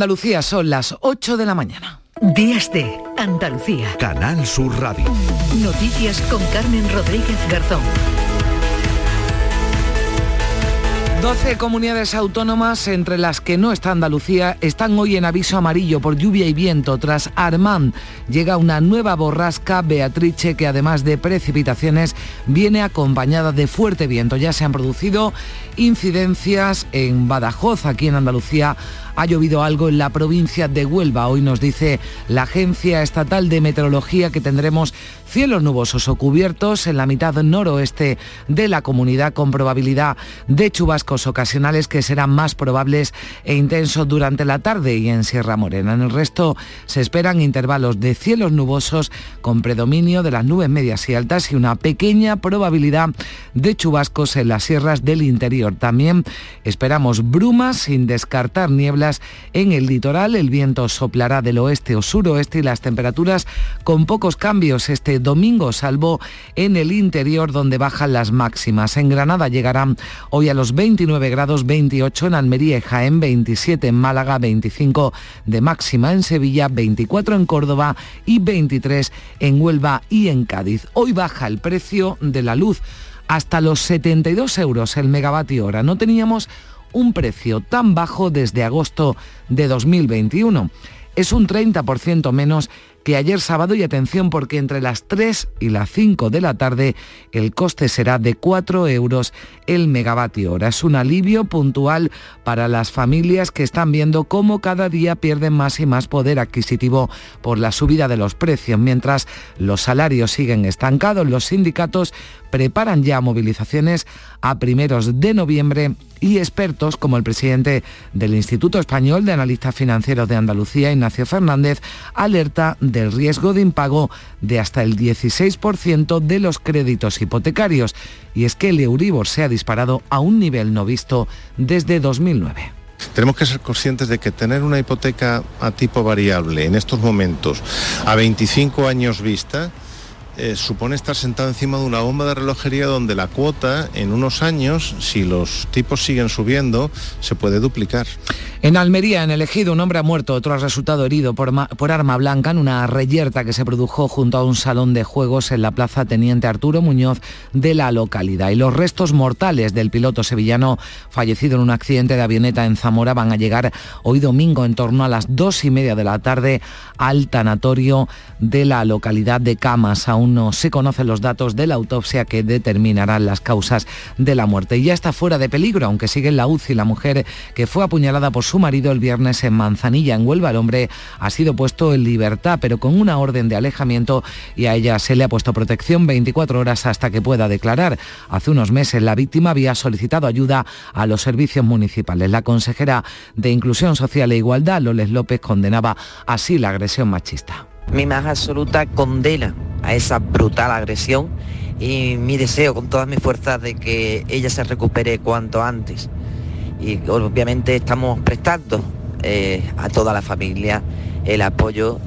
Andalucía son las 8 de la mañana. Días de Andalucía. Canal Sur Radio. Noticias con Carmen Rodríguez Garzón. 12 comunidades autónomas, entre las que no está Andalucía, están hoy en aviso amarillo por lluvia y viento. Tras Armand llega una nueva borrasca, Beatrice, que además de precipitaciones viene acompañada de fuerte viento. Ya se han producido incidencias en Badajoz, aquí en Andalucía, ha llovido algo en la provincia de Huelva. Hoy nos dice la Agencia Estatal de Meteorología que tendremos cielos nubosos o cubiertos en la mitad noroeste de la comunidad con probabilidad de chubascos ocasionales que serán más probables e intensos durante la tarde y en Sierra Morena. En el resto se esperan intervalos de cielos nubosos con predominio de las nubes medias y altas y una pequeña probabilidad de chubascos en las sierras del interior. También esperamos brumas sin descartar nieblas en el litoral. El viento soplará del oeste o suroeste y las temperaturas con pocos cambios este domingo, salvo en el interior donde bajan las máximas. En Granada llegarán hoy a los 29 grados, 28 en Almería y Jaén, 27 en Málaga, 25 de máxima en Sevilla, 24 en Córdoba y 23 en Huelva y en Cádiz. Hoy baja el precio de la luz hasta los 72 euros el megavatio hora. No teníamos un precio tan bajo desde agosto de 2021. Es un 30% menos que ayer sábado y atención porque entre las 3 y las 5 de la tarde el coste será de 4 euros el megavatio. Es un alivio puntual para las familias que están viendo cómo cada día pierden más y más poder adquisitivo por la subida de los precios. Mientras los salarios siguen estancados, los sindicatos preparan ya movilizaciones a primeros de noviembre y expertos como el presidente del Instituto Español de Analistas Financieros de Andalucía, Ignacio Fernández, alerta del riesgo de impago de hasta el 16% de los créditos hipotecarios. Y es que el Euribor se ha disparado a un nivel no visto desde 2009. Tenemos que ser conscientes de que tener una hipoteca a tipo variable en estos momentos a 25 años vista eh, supone estar sentado encima de una bomba de relojería donde la cuota en unos años, si los tipos siguen subiendo, se puede duplicar. En Almería, en el ejido, un hombre ha muerto, otro ha resultado herido por, por, arma blanca en una reyerta que se produjo junto a un salón de juegos en la plaza Teniente Arturo Muñoz de la localidad. Y los restos mortales del piloto sevillano fallecido en un accidente de avioneta en Zamora van a llegar hoy domingo en torno a las dos y media de la tarde al tanatorio de la localidad de Camas. No se conocen los datos de la autopsia que determinarán las causas de la muerte. Y ya está fuera de peligro, aunque sigue en la UCI la mujer que fue apuñalada por su marido el viernes en Manzanilla, en Huelva. El hombre ha sido puesto en libertad, pero con una orden de alejamiento y a ella se le ha puesto protección 24 horas hasta que pueda declarar. Hace unos meses la víctima había solicitado ayuda a los servicios municipales. La consejera de Inclusión Social e Igualdad, Loles López, condenaba así la agresión machista. Mi más absoluta condena a esa brutal agresión y mi deseo con todas mis fuerzas de que ella se recupere cuanto antes y obviamente estamos prestando eh, a toda la familia el apoyo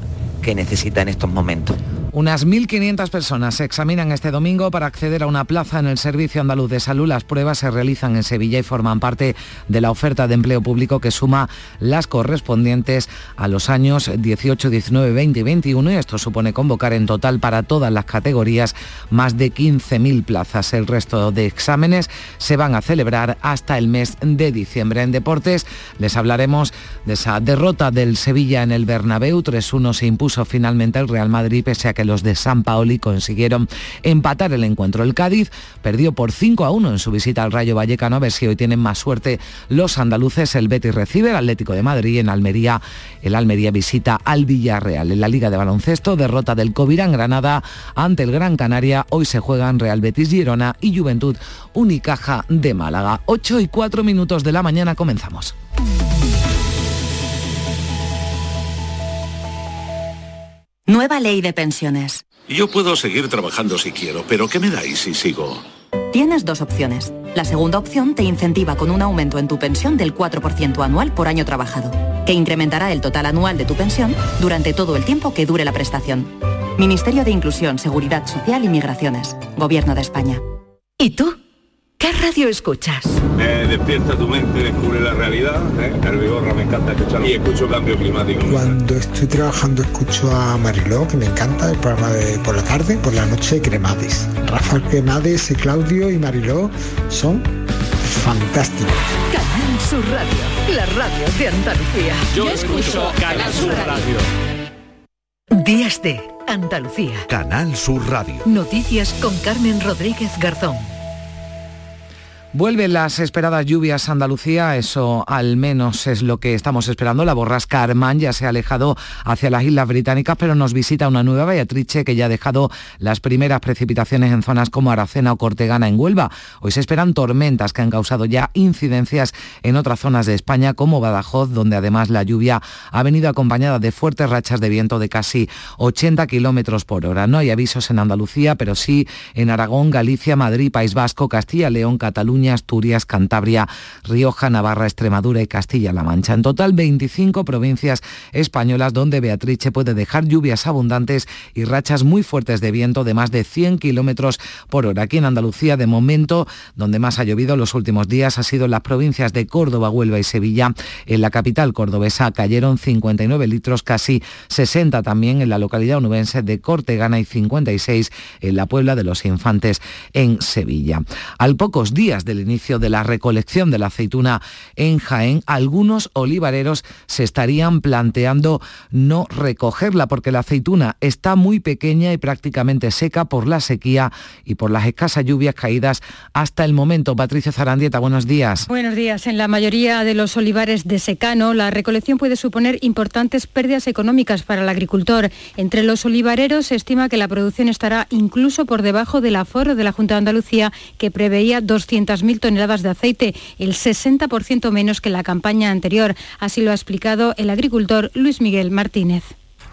que necesita en estos momentos. Unas 1.500 personas se examinan este domingo para acceder a una plaza en el Servicio Andaluz de Salud. Las pruebas se realizan en Sevilla y forman parte de la oferta de empleo público que suma las correspondientes a los años 18, 19, 20 y 21 y esto supone convocar en total para todas las categorías más de 15.000 plazas. El resto de exámenes se van a celebrar hasta el mes de diciembre. En deportes les hablaremos de esa derrota del Sevilla en el Bernabéu. 3-1 se impuso finalmente el Real Madrid pese a que los de San Paoli consiguieron empatar el encuentro. El Cádiz perdió por 5 a 1 en su visita al Rayo Vallecano, a ver si hoy tienen más suerte los andaluces. El Betis recibe al Atlético de Madrid en Almería. El Almería visita al Villarreal. En la Liga de Baloncesto, derrota del Covirán Granada ante el Gran Canaria. Hoy se juegan Real Betis Girona y Juventud Unicaja de Málaga. 8 y 4 minutos de la mañana comenzamos. Nueva ley de pensiones. Yo puedo seguir trabajando si quiero, pero ¿qué me dais si sigo? Tienes dos opciones. La segunda opción te incentiva con un aumento en tu pensión del 4% anual por año trabajado, que incrementará el total anual de tu pensión durante todo el tiempo que dure la prestación. Ministerio de Inclusión, Seguridad Social y Migraciones. Gobierno de España. ¿Y tú? ¿Qué radio escuchas? Despierta tu mente, descubre la realidad. ¿eh? El Vigorra me encanta escuchar y escucho cambio climático. Cuando estoy trabajando escucho a Mariló, que me encanta, el programa de por la tarde, por la noche Cremades. Rafael Cremades y Claudio y Mariló son fantásticos. Canal Sur Radio, la radio de Andalucía. Yo escucho Canal Sur Radio. Días de Andalucía. Canal Sur Radio. Noticias con Carmen Rodríguez Garzón. Vuelven las esperadas lluvias a Andalucía, eso al menos es lo que estamos esperando. La borrasca Armán ya se ha alejado hacia las Islas Británicas, pero nos visita una nueva Beatrice que ya ha dejado las primeras precipitaciones en zonas como Aracena o Cortegana en Huelva. Hoy se esperan tormentas que han causado ya incidencias en otras zonas de España como Badajoz, donde además la lluvia ha venido acompañada de fuertes rachas de viento de casi 80 kilómetros por hora. No hay avisos en Andalucía, pero sí en Aragón, Galicia, Madrid, País Vasco, Castilla, León, Cataluña, Asturias, Cantabria, Rioja, Navarra, Extremadura y Castilla-La Mancha. En total, 25 provincias españolas donde Beatrice puede dejar lluvias abundantes y rachas muy fuertes de viento de más de 100 kilómetros por hora. Aquí en Andalucía, de momento, donde más ha llovido los últimos días ha sido en las provincias de Córdoba, Huelva y Sevilla. En la capital cordobesa cayeron 59 litros, casi 60 también en la localidad onubense de Cortegana y 56 en la Puebla de los Infantes en Sevilla. Al pocos días de el inicio de la recolección de la aceituna en Jaén, algunos olivareros se estarían planteando no recogerla porque la aceituna está muy pequeña y prácticamente seca por la sequía y por las escasas lluvias caídas hasta el momento. Patricia Zarandieta, buenos días. Buenos días. En la mayoría de los olivares de secano, la recolección puede suponer importantes pérdidas económicas para el agricultor. Entre los olivareros se estima que la producción estará incluso por debajo del aforo de la Junta de Andalucía, que preveía 200 mil toneladas de aceite, el 60% menos que la campaña anterior. Así lo ha explicado el agricultor Luis Miguel Martínez.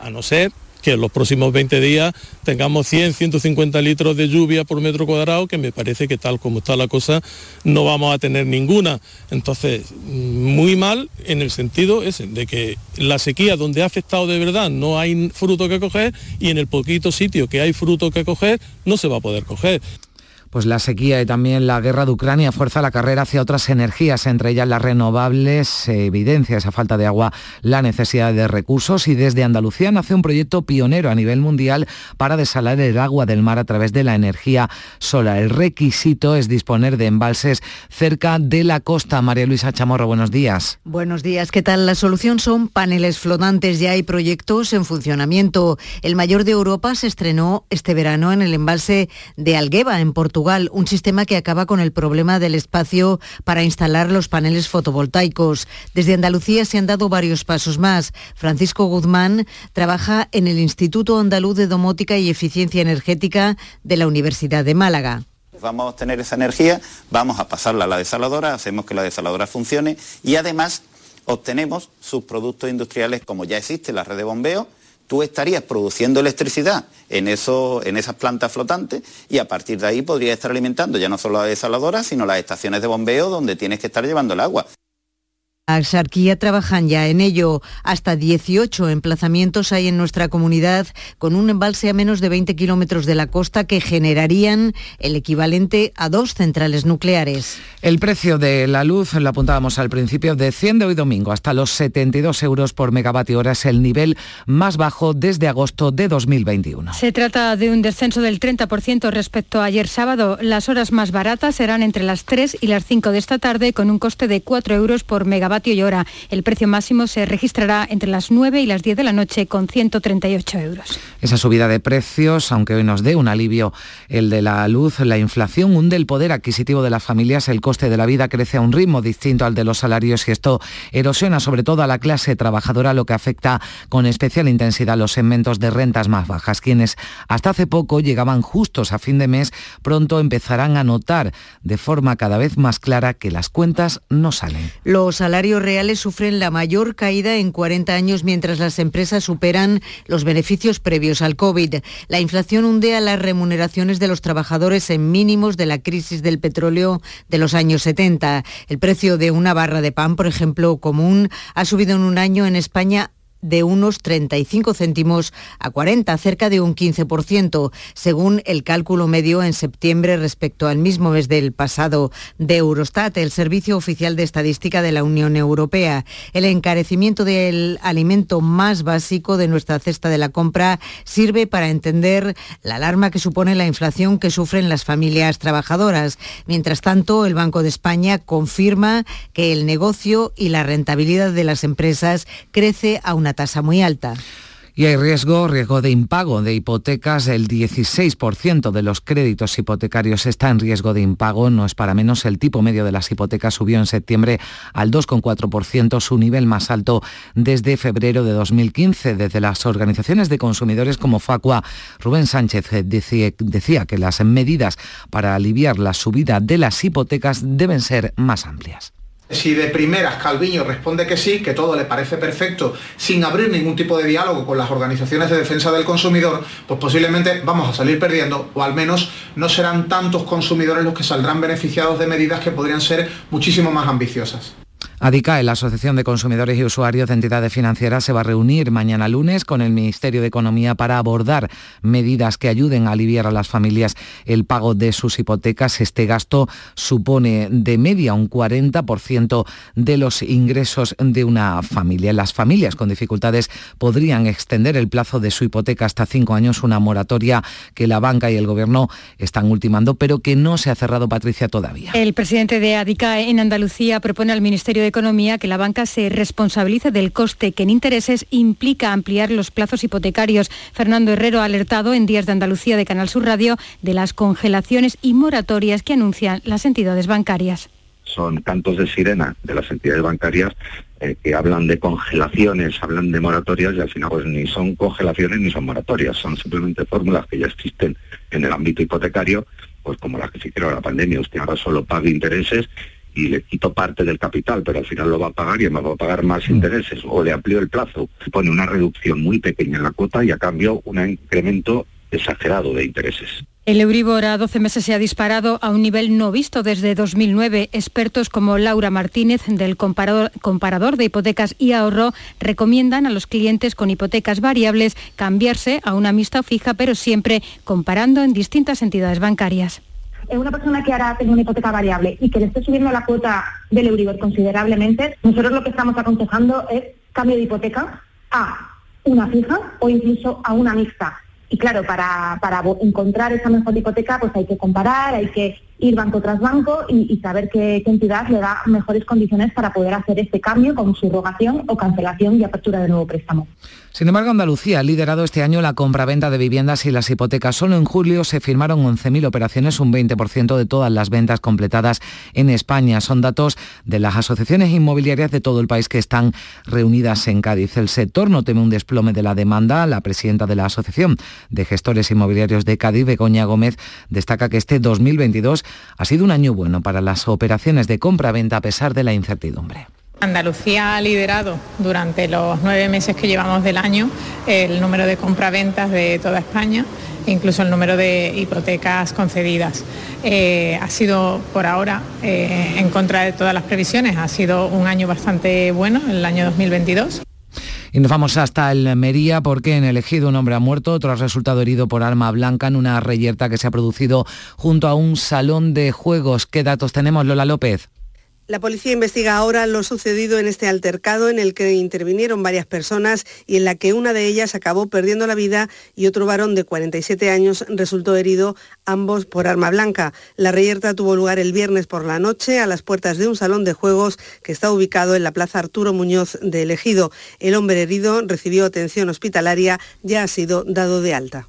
A no ser que en los próximos 20 días tengamos 100, 150 litros de lluvia por metro cuadrado, que me parece que tal como está la cosa no vamos a tener ninguna. Entonces, muy mal en el sentido ese, de que la sequía donde ha afectado de verdad no hay fruto que coger y en el poquito sitio que hay fruto que coger no se va a poder coger pues la sequía y también la guerra de Ucrania fuerza la carrera hacia otras energías, entre ellas las renovables, se evidencia esa falta de agua, la necesidad de recursos y desde Andalucía nace un proyecto pionero a nivel mundial para desalar el agua del mar a través de la energía solar. El requisito es disponer de embalses cerca de la costa. María Luisa Chamorro, buenos días. Buenos días, ¿qué tal? La solución son paneles flotantes, ya hay proyectos en funcionamiento. El mayor de Europa se estrenó este verano en el embalse de Algueva, en Portugal un sistema que acaba con el problema del espacio para instalar los paneles fotovoltaicos. Desde Andalucía se han dado varios pasos más. Francisco Guzmán trabaja en el Instituto Andaluz de Domótica y Eficiencia Energética de la Universidad de Málaga vamos a obtener esa energía, vamos a pasarla a la desaladora, hacemos que la desaladora funcione y además obtenemos sus productos industriales como ya existe la red de bombeo tú estarías produciendo electricidad en, eso, en esas plantas flotantes y a partir de ahí podrías estar alimentando ya no solo la desaladora, sino las estaciones de bombeo donde tienes que estar llevando el agua. Axarquía trabajan ya en ello. Hasta 18 emplazamientos hay en nuestra comunidad con un embalse a menos de 20 kilómetros de la costa que generarían el equivalente a dos centrales nucleares. El precio de la luz, lo apuntábamos al principio, desciende hoy domingo hasta los 72 euros por megavatio hora. Es el nivel más bajo desde agosto de 2021. Se trata de un descenso del 30% respecto a ayer sábado. Las horas más baratas serán entre las 3 y las 5 de esta tarde con un coste de 4 euros por megavatio y hora. El precio máximo se registrará entre las 9 y las 10 de la noche con 138 euros. Esa subida de precios, aunque hoy nos dé un alivio el de la luz, la inflación hunde el poder adquisitivo de las familias, el coste de la vida crece a un ritmo distinto al de los salarios y esto erosiona sobre todo a la clase trabajadora, lo que afecta con especial intensidad a los segmentos de rentas más bajas. Quienes hasta hace poco llegaban justos a fin de mes, pronto empezarán a notar de forma cada vez más clara que las cuentas no salen. Los salarios reales sufren la mayor caída en 40 años mientras las empresas superan los beneficios previos al COVID. La inflación hunde a las remuneraciones de los trabajadores en mínimos de la crisis del petróleo de los años 70. El precio de una barra de pan, por ejemplo, común, ha subido en un año en España de unos 35 céntimos a 40, cerca de un 15%, según el cálculo medio en septiembre respecto al mismo mes del pasado de Eurostat, el Servicio Oficial de Estadística de la Unión Europea. El encarecimiento del alimento más básico de nuestra cesta de la compra sirve para entender la alarma que supone la inflación que sufren las familias trabajadoras. Mientras tanto, el Banco de España confirma que el negocio y la rentabilidad de las empresas crece a una tasa muy alta. Y hay riesgo, riesgo de impago de hipotecas. El 16% de los créditos hipotecarios está en riesgo de impago. No es para menos. El tipo medio de las hipotecas subió en septiembre al 2,4%, su nivel más alto desde febrero de 2015. Desde las organizaciones de consumidores como Facua, Rubén Sánchez decía, decía que las medidas para aliviar la subida de las hipotecas deben ser más amplias. Si de primeras Calviño responde que sí, que todo le parece perfecto, sin abrir ningún tipo de diálogo con las organizaciones de defensa del consumidor, pues posiblemente vamos a salir perdiendo, o al menos no serán tantos consumidores los que saldrán beneficiados de medidas que podrían ser muchísimo más ambiciosas. ADICAE, la Asociación de Consumidores y Usuarios de Entidades Financieras, se va a reunir mañana lunes con el Ministerio de Economía para abordar medidas que ayuden a aliviar a las familias el pago de sus hipotecas. Este gasto supone de media un 40% de los ingresos de una familia. Las familias con dificultades podrían extender el plazo de su hipoteca hasta cinco años, una moratoria que la banca y el Gobierno están ultimando, pero que no se ha cerrado, Patricia, todavía. El presidente de ADICAE en Andalucía propone al Ministerio de Economía que la banca se responsabilice del coste que en intereses implica ampliar los plazos hipotecarios. Fernando Herrero ha alertado en Días de Andalucía de Canal Sur Radio de las congelaciones y moratorias que anuncian las entidades bancarias. Son cantos de sirena de las entidades bancarias eh, que hablan de congelaciones, hablan de moratorias y al final pues ni son congelaciones ni son moratorias, son simplemente fórmulas que ya existen en el ámbito hipotecario, pues como las que se hicieron la pandemia, usted ahora solo paga intereses y le quito parte del capital, pero al final lo va a pagar y me va a pagar más mm. intereses, o le amplío el plazo, pone una reducción muy pequeña en la cuota y a cambio un incremento exagerado de intereses. El Euribor a 12 meses se ha disparado a un nivel no visto desde 2009. Expertos como Laura Martínez del comparador, comparador, de hipotecas y ahorro recomiendan a los clientes con hipotecas variables cambiarse a una mixta fija, pero siempre comparando en distintas entidades bancarias una persona que ahora tenga una hipoteca variable y que le esté subiendo la cuota del Euribor considerablemente, nosotros lo que estamos aconsejando es cambio de hipoteca a una fija o incluso a una mixta. Y claro, para, para encontrar esa mejor hipoteca, pues hay que comparar, hay que ir banco tras banco y, saber qué, entidad le da mejores condiciones para poder hacer este cambio con subrogación o cancelación y apertura de nuevo préstamo. Sin embargo, Andalucía ha liderado este año la compra-venta de viviendas y las hipotecas. Solo en julio se firmaron 11.000 operaciones, un 20% de todas las ventas completadas en España. Son datos de las asociaciones inmobiliarias de todo el país que están reunidas en Cádiz. El sector no teme un desplome de la demanda. La presidenta de la Asociación de Gestores Inmobiliarios de Cádiz, Begoña Gómez, destaca que este 2022 ha sido un año bueno para las operaciones de compra-venta a pesar de la incertidumbre. Andalucía ha liderado durante los nueve meses que llevamos del año el número de compraventas de toda España, incluso el número de hipotecas concedidas. Eh, ha sido por ahora, eh, en contra de todas las previsiones, ha sido un año bastante bueno, el año 2022. Y nos vamos hasta el Mería porque en el ejido un hombre ha muerto, otro ha resultado herido por arma blanca en una reyerta que se ha producido junto a un salón de juegos. ¿Qué datos tenemos, Lola López? La policía investiga ahora lo sucedido en este altercado en el que intervinieron varias personas y en la que una de ellas acabó perdiendo la vida y otro varón de 47 años resultó herido, ambos por arma blanca. La reyerta tuvo lugar el viernes por la noche a las puertas de un salón de juegos que está ubicado en la Plaza Arturo Muñoz de Elegido. El hombre herido recibió atención hospitalaria, ya ha sido dado de alta.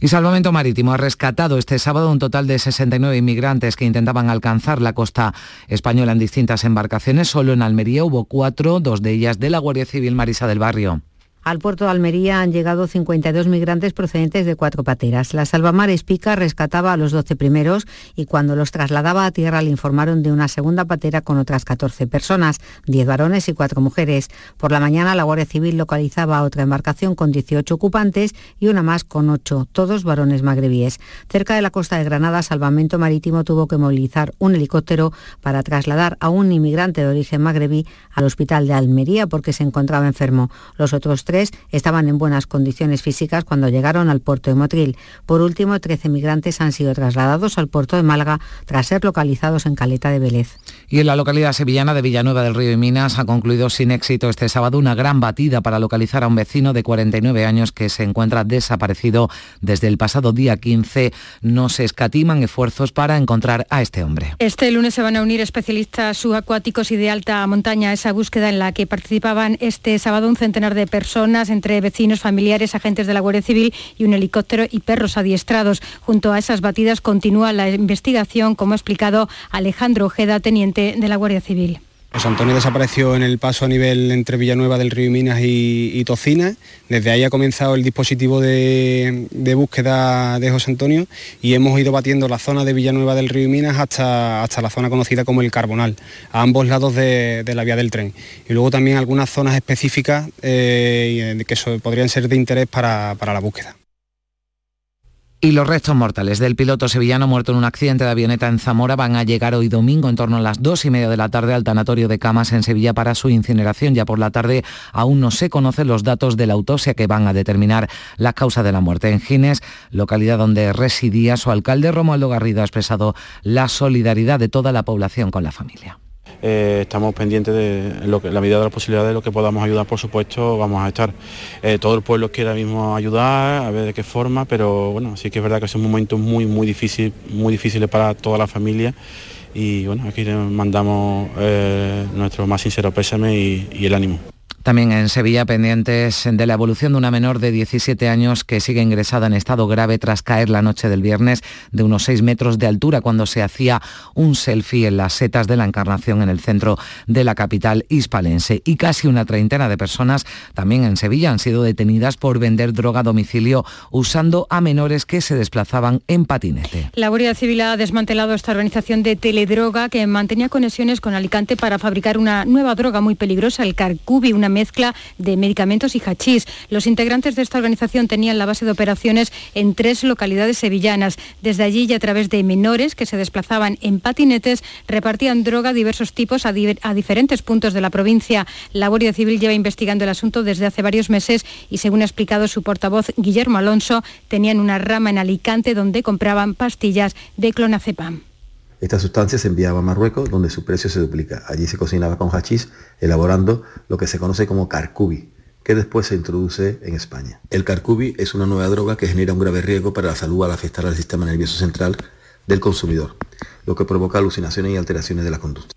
Y Salvamento Marítimo ha rescatado este sábado un total de 69 inmigrantes que intentaban alcanzar la costa española en distintas embarcaciones. Solo en Almería hubo cuatro, dos de ellas de la Guardia Civil Marisa del Barrio. Al puerto de Almería han llegado 52 migrantes procedentes de cuatro pateras. La Salvamar Espica rescataba a los 12 primeros y cuando los trasladaba a tierra le informaron de una segunda patera con otras 14 personas, 10 varones y 4 mujeres. Por la mañana la Guardia Civil localizaba otra embarcación con 18 ocupantes y una más con 8, todos varones magrebíes. Cerca de la costa de Granada, Salvamento Marítimo tuvo que movilizar un helicóptero para trasladar a un inmigrante de origen magrebí al hospital de Almería porque se encontraba enfermo. Los otros tres estaban en buenas condiciones físicas cuando llegaron al puerto de Motril. Por último, 13 migrantes han sido trasladados al puerto de Málaga tras ser localizados en Caleta de Vélez. Y en la localidad sevillana de Villanueva del Río y Minas ha concluido sin éxito este sábado una gran batida para localizar a un vecino de 49 años que se encuentra desaparecido desde el pasado día 15. No se escatiman esfuerzos para encontrar a este hombre. Este lunes se van a unir especialistas subacuáticos y de alta montaña a esa búsqueda en la que participaban este sábado un centenar de personas, entre vecinos, familiares, agentes de la Guardia Civil y un helicóptero y perros adiestrados. Junto a esas batidas continúa la investigación, como ha explicado Alejandro Ojeda, teniente de la Guardia Civil. José Antonio desapareció en el paso a nivel entre Villanueva del Río Minas y, Tocina. Desde ahí ha comenzado el dispositivo de, búsqueda de José Antonio y hemos ido batiendo la zona de Villanueva del Río Minas hasta, hasta la zona conocida como el Carbonal, a ambos lados de, la vía del tren. Y luego también algunas zonas específicas eh, que podrían ser de interés para la búsqueda. Y los restos mortales del piloto sevillano muerto en un accidente de avioneta en Zamora van a llegar hoy domingo en torno a las dos y media de la tarde al tanatorio de Camas en Sevilla para su incineración. Ya por la tarde aún no se conocen los datos de la autopsia que van a determinar la causa de la muerte. En Gines, localidad donde residía su alcalde Romualdo Garrido, ha expresado la solidaridad de toda la población con la familia. Eh, estamos pendientes de lo que, la medida de las posibilidades de lo que podamos ayudar, por supuesto, vamos a estar. Eh, todo el pueblo quiere ahora mismo ayudar, a ver de qué forma, pero bueno, sí que es verdad que es un momento muy, muy difícil, muy difícil para toda la familia y bueno, aquí le mandamos eh, nuestro más sincero pésame y el ánimo. También en Sevilla, pendientes de la evolución de una menor de 17 años que sigue ingresada en estado grave tras caer la noche del viernes de unos 6 metros de altura cuando se hacía un selfie en las setas de la Encarnación en el centro de la capital hispalense. Y casi una treintena de personas también en Sevilla han sido detenidas por vender droga a domicilio usando a menores que se desplazaban en patinete. La Guardia Civil ha desmantelado esta organización de teledroga que mantenía conexiones con Alicante para fabricar una nueva droga muy peligrosa, el Carcubi, una mezcla de medicamentos y hachís. Los integrantes de esta organización tenían la base de operaciones en tres localidades sevillanas. Desde allí y a través de menores que se desplazaban en patinetes, repartían droga de diversos tipos a, a diferentes puntos de la provincia. La Guardia Civil lleva investigando el asunto desde hace varios meses y según ha explicado su portavoz Guillermo Alonso, tenían una rama en Alicante donde compraban pastillas de clonazepam. Esta sustancia se enviaba a Marruecos, donde su precio se duplica. Allí se cocinaba con hachís, elaborando lo que se conoce como carcubi, que después se introduce en España. El carcubi es una nueva droga que genera un grave riesgo para la salud al afectar al sistema nervioso central del consumidor, lo que provoca alucinaciones y alteraciones de la conducta.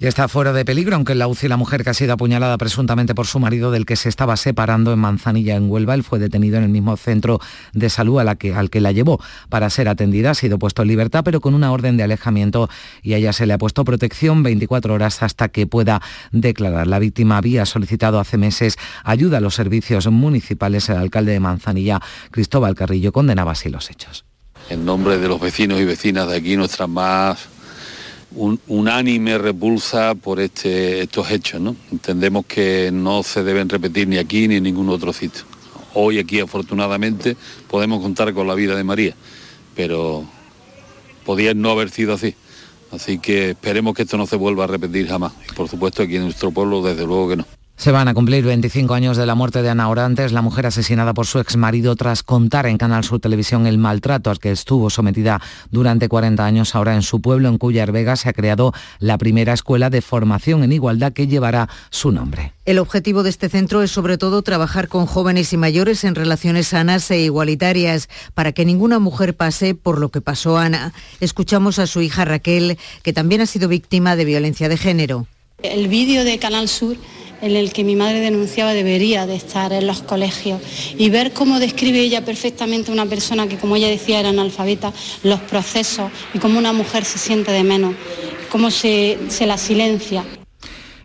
Ya está fuera de peligro, aunque en la UCI la mujer que ha sido apuñalada presuntamente por su marido del que se estaba separando en Manzanilla, en Huelva, él fue detenido en el mismo centro de salud que, al que la llevó para ser atendida. Ha sido puesto en libertad, pero con una orden de alejamiento y a ella se le ha puesto protección 24 horas hasta que pueda declarar. La víctima había solicitado hace meses ayuda a los servicios municipales. El alcalde de Manzanilla, Cristóbal Carrillo, condenaba así los hechos. En nombre de los vecinos y vecinas de aquí, nuestras más un, unánime repulsa por este, estos hechos. ¿no? Entendemos que no se deben repetir ni aquí ni en ningún otro sitio. Hoy aquí afortunadamente podemos contar con la vida de María, pero podía no haber sido así. Así que esperemos que esto no se vuelva a repetir jamás. Y por supuesto aquí en nuestro pueblo desde luego que no. Se van a cumplir 25 años de la muerte de Ana Orantes, la mujer asesinada por su exmarido tras contar en Canal Sur Televisión el maltrato al que estuvo sometida durante 40 años. Ahora en su pueblo, en Cuyar Vega, se ha creado la primera escuela de formación en igualdad que llevará su nombre. El objetivo de este centro es sobre todo trabajar con jóvenes y mayores en relaciones sanas e igualitarias para que ninguna mujer pase por lo que pasó Ana. Escuchamos a su hija Raquel, que también ha sido víctima de violencia de género. El vídeo de Canal Sur en el que mi madre denunciaba debería de estar en los colegios y ver cómo describe ella perfectamente una persona que, como ella decía, era analfabeta, los procesos y cómo una mujer se siente de menos, cómo se, se la silencia.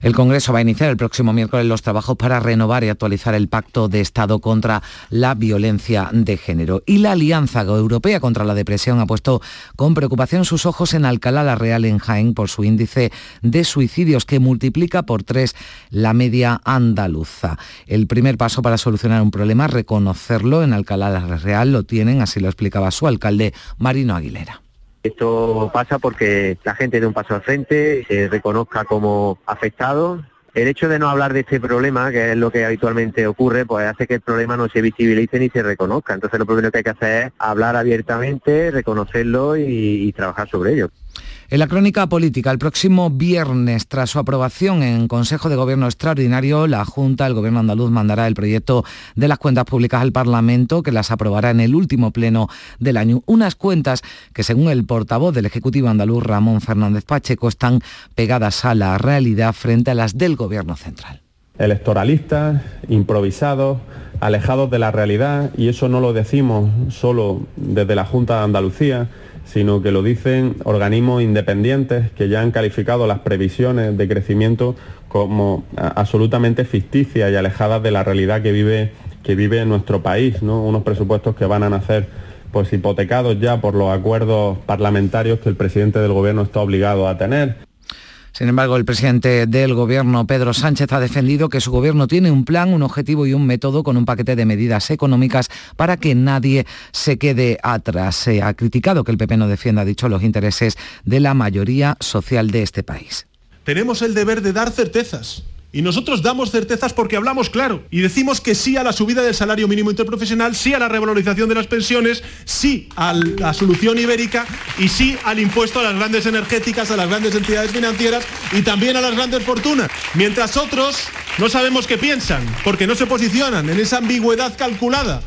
El Congreso va a iniciar el próximo miércoles los trabajos para renovar y actualizar el Pacto de Estado contra la violencia de género. Y la Alianza Europea contra la Depresión ha puesto con preocupación sus ojos en Alcalá la Real en Jaén por su índice de suicidios que multiplica por tres la media andaluza. El primer paso para solucionar un problema, reconocerlo en Alcalá la Real, lo tienen, así lo explicaba su alcalde Marino Aguilera. Esto pasa porque la gente dé un paso al frente, se reconozca como afectado el hecho de no hablar de este problema, que es lo que habitualmente ocurre, pues hace que el problema no se visibilice ni se reconozca. Entonces lo primero que hay que hacer es hablar abiertamente, reconocerlo y, y trabajar sobre ello. En la crónica política, el próximo viernes, tras su aprobación en Consejo de Gobierno Extraordinario, la Junta, el Gobierno andaluz, mandará el proyecto de las cuentas públicas al Parlamento, que las aprobará en el último pleno del año. Unas cuentas que, según el portavoz del Ejecutivo andaluz, Ramón Fernández Pacheco, están pegadas a la realidad frente a las del Gobierno central. Electoralistas, improvisados, alejados de la realidad, y eso no lo decimos solo desde la Junta de Andalucía, sino que lo dicen organismos independientes que ya han calificado las previsiones de crecimiento como absolutamente ficticias y alejadas de la realidad que vive, que vive nuestro país, ¿no? unos presupuestos que van a nacer pues hipotecados ya por los acuerdos parlamentarios que el presidente del gobierno está obligado a tener. Sin embargo, el presidente del Gobierno, Pedro Sánchez, ha defendido que su Gobierno tiene un plan, un objetivo y un método con un paquete de medidas económicas para que nadie se quede atrás. Se ha criticado que el PP no defienda, dicho, los intereses de la mayoría social de este país. Tenemos el deber de dar certezas y nosotros damos certezas porque hablamos claro y decimos que sí a la subida del salario mínimo interprofesional, sí a la revalorización de las pensiones, sí a la solución ibérica y sí al impuesto a las grandes energéticas, a las grandes entidades financieras y también a las grandes fortunas. Mientras otros no sabemos qué piensan porque no se posicionan en esa ambigüedad calculada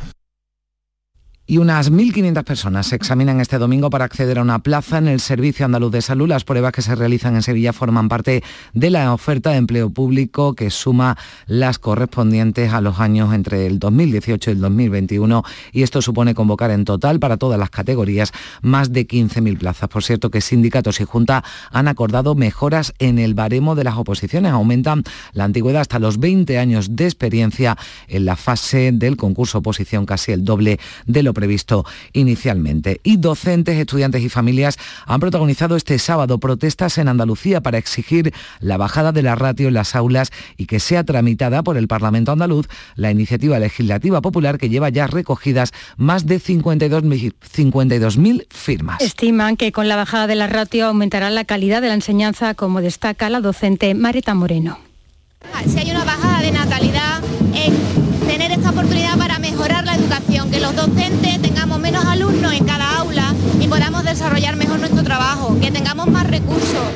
y unas 1.500 personas se examinan este domingo para acceder a una plaza en el Servicio Andaluz de Salud. Las pruebas que se realizan en Sevilla forman parte de la oferta de empleo público que suma las correspondientes a los años entre el 2018 y el 2021 y esto supone convocar en total para todas las categorías más de 15.000 plazas. Por cierto que sindicatos y Junta han acordado mejoras en el baremo de las oposiciones. Aumentan la antigüedad hasta los 20 años de experiencia en la fase del concurso oposición, casi el doble de lo previsto inicialmente. Y docentes, estudiantes y familias han protagonizado este sábado protestas en Andalucía para exigir la bajada de la ratio en las aulas y que sea tramitada por el Parlamento andaluz la iniciativa legislativa popular que lleva ya recogidas más de 52.000 52 firmas. Estiman que con la bajada de la ratio aumentará la calidad de la enseñanza, como destaca la docente Mareta Moreno. Si hay una bajada de natalidad, tener esta oportunidad para educación, que los docentes tengamos menos alumnos en cada aula y podamos desarrollar mejor nuestro trabajo, que tengamos más recursos.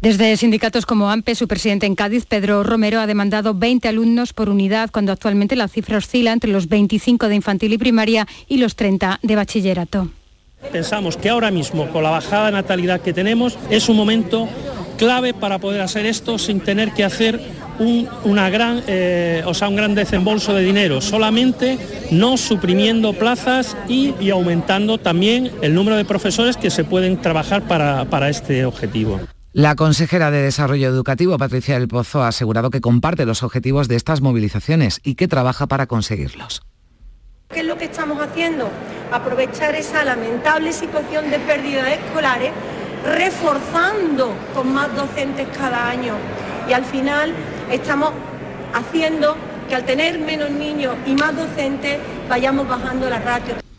Desde sindicatos como AMPE, su presidente en Cádiz, Pedro Romero, ha demandado 20 alumnos por unidad, cuando actualmente la cifra oscila entre los 25 de infantil y primaria y los 30 de bachillerato. Pensamos que ahora mismo, con la bajada de natalidad que tenemos, es un momento clave para poder hacer esto sin tener que hacer un, una gran, eh, o sea, un gran desembolso de dinero, solamente no suprimiendo plazas y, y, aumentando también el número de profesores que se pueden trabajar para, para este objetivo. La consejera de Desarrollo Educativo, Patricia del Pozo, ha asegurado que comparte los objetivos de estas movilizaciones y que trabaja para conseguirlos. ¿Qué es lo que estamos haciendo? Aprovechar esa lamentable situación de pérdidas escolares reforzando con más docentes cada año y al final estamos haciendo que al tener menos niños y más docentes vayamos bajando la ratio.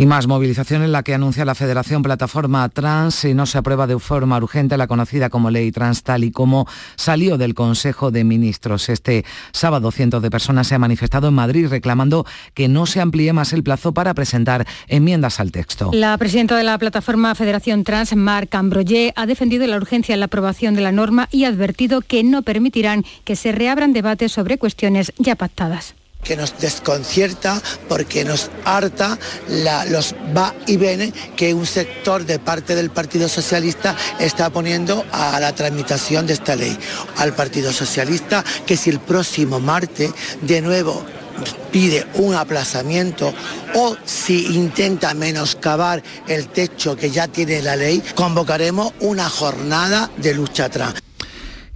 Y más movilización en la que anuncia la Federación Plataforma Trans si no se aprueba de forma urgente la conocida como Ley Trans tal y como salió del Consejo de Ministros. Este sábado cientos de personas se han manifestado en Madrid reclamando que no se amplíe más el plazo para presentar enmiendas al texto. La presidenta de la Plataforma Federación Trans, Marc Ambroyer, ha defendido la urgencia en la aprobación de la norma y ha advertido que no permitirán que se reabran debates sobre cuestiones ya pactadas que nos desconcierta porque nos harta los va y viene que un sector de parte del Partido Socialista está poniendo a la tramitación de esta ley. Al Partido Socialista que si el próximo martes de nuevo pide un aplazamiento o si intenta menoscabar el techo que ya tiene la ley, convocaremos una jornada de lucha trans.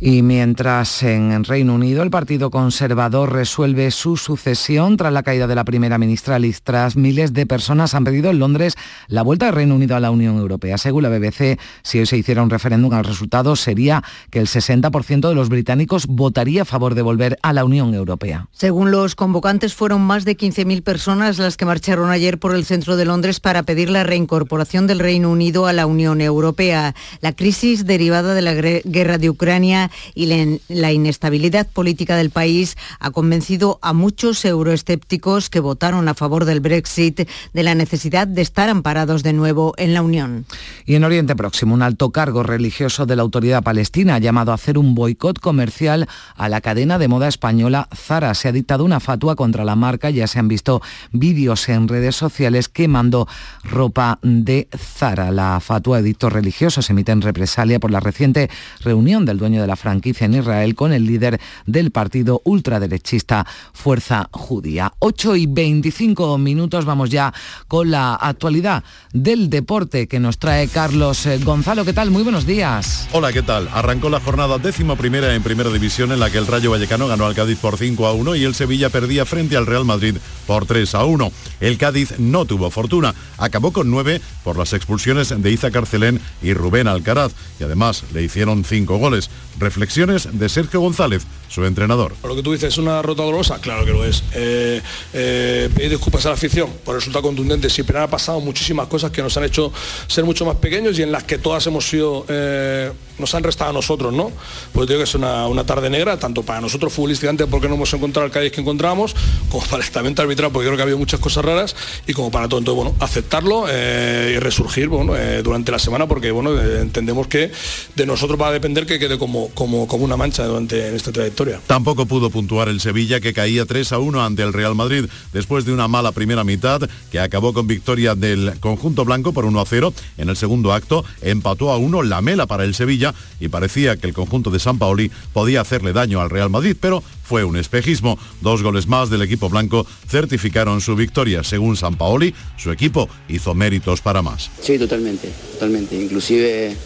Y mientras en Reino Unido el Partido Conservador resuelve su sucesión tras la caída de la primera ministra Liz Truss, miles de personas han pedido en Londres la vuelta del Reino Unido a la Unión Europea. Según la BBC, si hoy se hiciera un referéndum, el resultado sería que el 60% de los británicos votaría a favor de volver a la Unión Europea. Según los convocantes, fueron más de 15.000 personas las que marcharon ayer por el centro de Londres para pedir la reincorporación del Reino Unido a la Unión Europea. La crisis derivada de la guerra de Ucrania Y la inestabilidad política del país ha convencido a muchos euroescépticos que votaron a favor del Brexit de la necesidad de estar amparados de nuevo en la Unión. Y en Oriente Próximo, un alto cargo religioso de la autoridad palestina ha llamado a hacer un boicot comercial a la cadena de moda española Zara. Se ha dictado una fatua contra la marca, ya se han visto vídeos en redes sociales quemando ropa de Zara. La fatua edicto religioso se emite en represalia por la reciente reunión del dueño de la franquicia en Israel con el líder del partido ultraderechista Fuerza Judía. 8 y 25 minutos, vamos ya con la actualidad del deporte que nos trae Carlos eh, Gonzalo. ¿Qué tal? Muy buenos días. Hola, ¿qué tal? Arrancó la jornada décimo primera en primera división en la que el Rayo Vallecano ganó al Cádiz por 5 a 1 y el Sevilla perdía frente al Real Madrid por 3 a 1. El Cádiz no tuvo fortuna, acabó con 9 por las expulsiones de Iza Carcelén y Rubén Alcaraz y además le hicieron 5 goles. Reflexiones de Sergio González, su entrenador. Lo que tú dices, ¿es una rota dolorosa? Claro que lo es. Eh, eh, pedir disculpas a la afición por el resultado contundente. Siempre han pasado muchísimas cosas que nos han hecho ser mucho más pequeños y en las que todas hemos sido, eh, nos han restado a nosotros, ¿no? Pues digo que es una, tarde negra, tanto para nosotros futbolísticamente porque no hemos encontrado el Cádiz que encontramos, como para el estamento arbitral porque creo que ha habido muchas cosas raras y como para todo. Entonces, bueno, aceptarlo y resurgir bueno, durante la semana porque, bueno, entendemos que de nosotros va a depender que quede como como, una mancha durante esta trayectoria. Tampoco pudo puntuar el Sevilla que caía 3 a 1 ante el Real Madrid después de una mala primera mitad que acabó con victoria del conjunto blanco por 1 a 0. En el segundo acto empató a 1 la mela para el Sevilla y parecía que el conjunto de San Paoli podía hacerle daño al Real Madrid, pero fue un espejismo. Dos goles más del equipo blanco certificaron su victoria. Según San Paoli, su equipo hizo méritos para más. Sí, totalmente, totalmente. Inclusive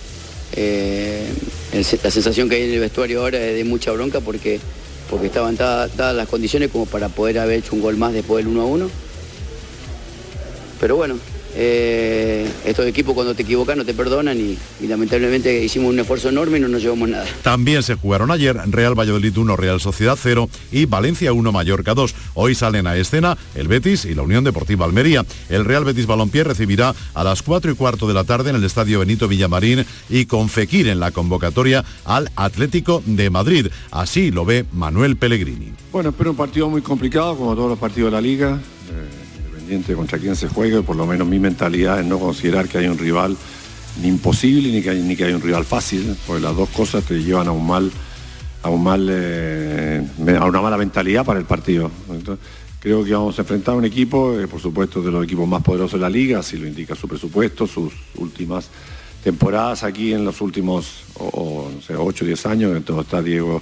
eh, la sensación que hay en el vestuario ahora es de mucha bronca porque, porque estaban dadas, las condiciones como para poder haber hecho un gol más después del 1 a 1. Pero bueno, eh, estos equipos cuando te equivocas no te perdonan y, lamentablemente hicimos un esfuerzo enorme y no nos llevamos nada. También se jugaron ayer Real Valladolid 1, Real Sociedad 0 y Valencia 1, Mallorca 2. Hoy salen a escena el Betis y la Unión Deportiva Almería. El Real Betis Balompié recibirá a las 4 y cuarto de la tarde en el Estadio Benito Villamarín y con Fekir en la convocatoria al Atlético de Madrid. Así lo ve Manuel Pellegrini. Bueno, pero un partido muy complicado como todos los partidos de la liga. Eh, contra quién se juegue, por lo menos mi mentalidad es no considerar que hay un rival ni imposible ni que hay, un rival fácil, porque las dos cosas te llevan a un mal, a un mal, eh, a una mala mentalidad para el partido. creo que vamos a enfrentar a un equipo, eh, por supuesto, de los equipos más poderosos de la liga, si lo indica su presupuesto, sus últimas temporadas aquí en los últimos o, no sé, 8 o 10 años, entonces está Diego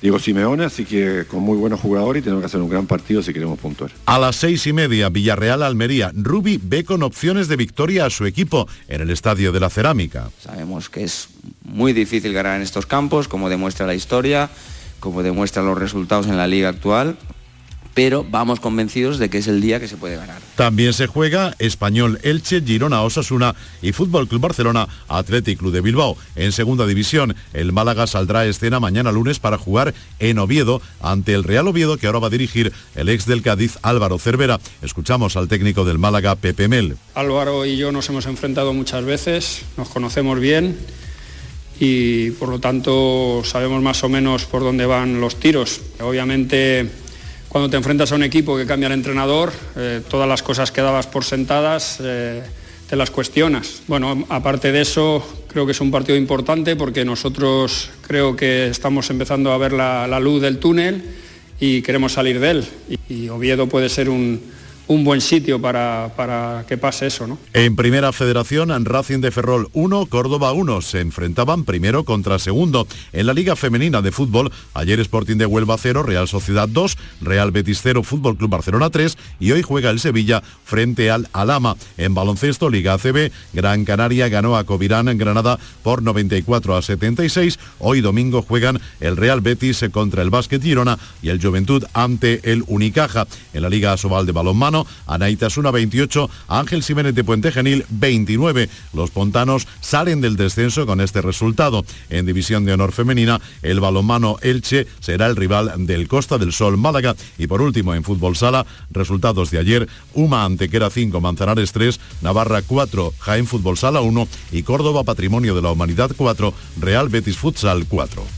Diego Simeone, así que con muy buenos jugadores y tenemos que hacer un gran partido si queremos puntuar. A las seis y media, Villarreal-Almería. Rubi ve con opciones de victoria a su equipo en el Estadio de la Cerámica. Sabemos que es muy difícil ganar en estos campos, como demuestra la historia, como demuestran los resultados en la liga actual pero vamos convencidos de que es el día que se puede ganar. También se juega Español Elche, Girona Osasuna y Fútbol Club Barcelona Athletic Club de Bilbao. En segunda división, el Málaga saldrá a escena mañana lunes para jugar en Oviedo ante el Real Oviedo que ahora va a dirigir el ex del Cádiz Álvaro Cervera. Escuchamos al técnico del Málaga Pepe Mel. Álvaro y yo nos hemos enfrentado muchas veces, nos conocemos bien y por lo tanto sabemos más o menos por dónde van los tiros. Obviamente cuando te enfrentas a un equipo que cambia el entrenador, eh, todas las cosas que dabas por sentadas eh, te las cuestionas. Bueno, aparte de eso, creo que es un partido importante porque nosotros creo que estamos empezando a ver la, luz del túnel y queremos salir de él. y Oviedo puede ser un, un buen sitio para, que pase eso. ¿no? En Primera Federación, Racing de Ferrol 1, Córdoba 1. Se enfrentaban primero contra segundo. En la Liga Femenina de Fútbol, ayer Sporting de Huelva 0, Real Sociedad 2, Real Betis 0, Fútbol Club Barcelona 3 y hoy juega el Sevilla frente al Alama. En baloncesto, Liga ACB, Gran Canaria ganó a Covirán en Granada por 94 a 76. Hoy domingo juegan el Real Betis contra el Básquet Girona y el Juventud ante el Unicaja. En la Liga Asobal de Balonmano, Anaitasuna 28, Ángel Jiménez de Puente Genil 29. Los pontanos salen del descenso con este resultado. En División de Honor Femenina, el balonmano Elche será el rival del Costa del Sol Málaga. Y por último, en fútbol sala, resultados de ayer, Uma Antequera 5, Manzanares 3, Navarra 4, Jaén Fútbol Sala 1 y Córdoba Patrimonio de la Humanidad 4, Real Betis Futsal 4.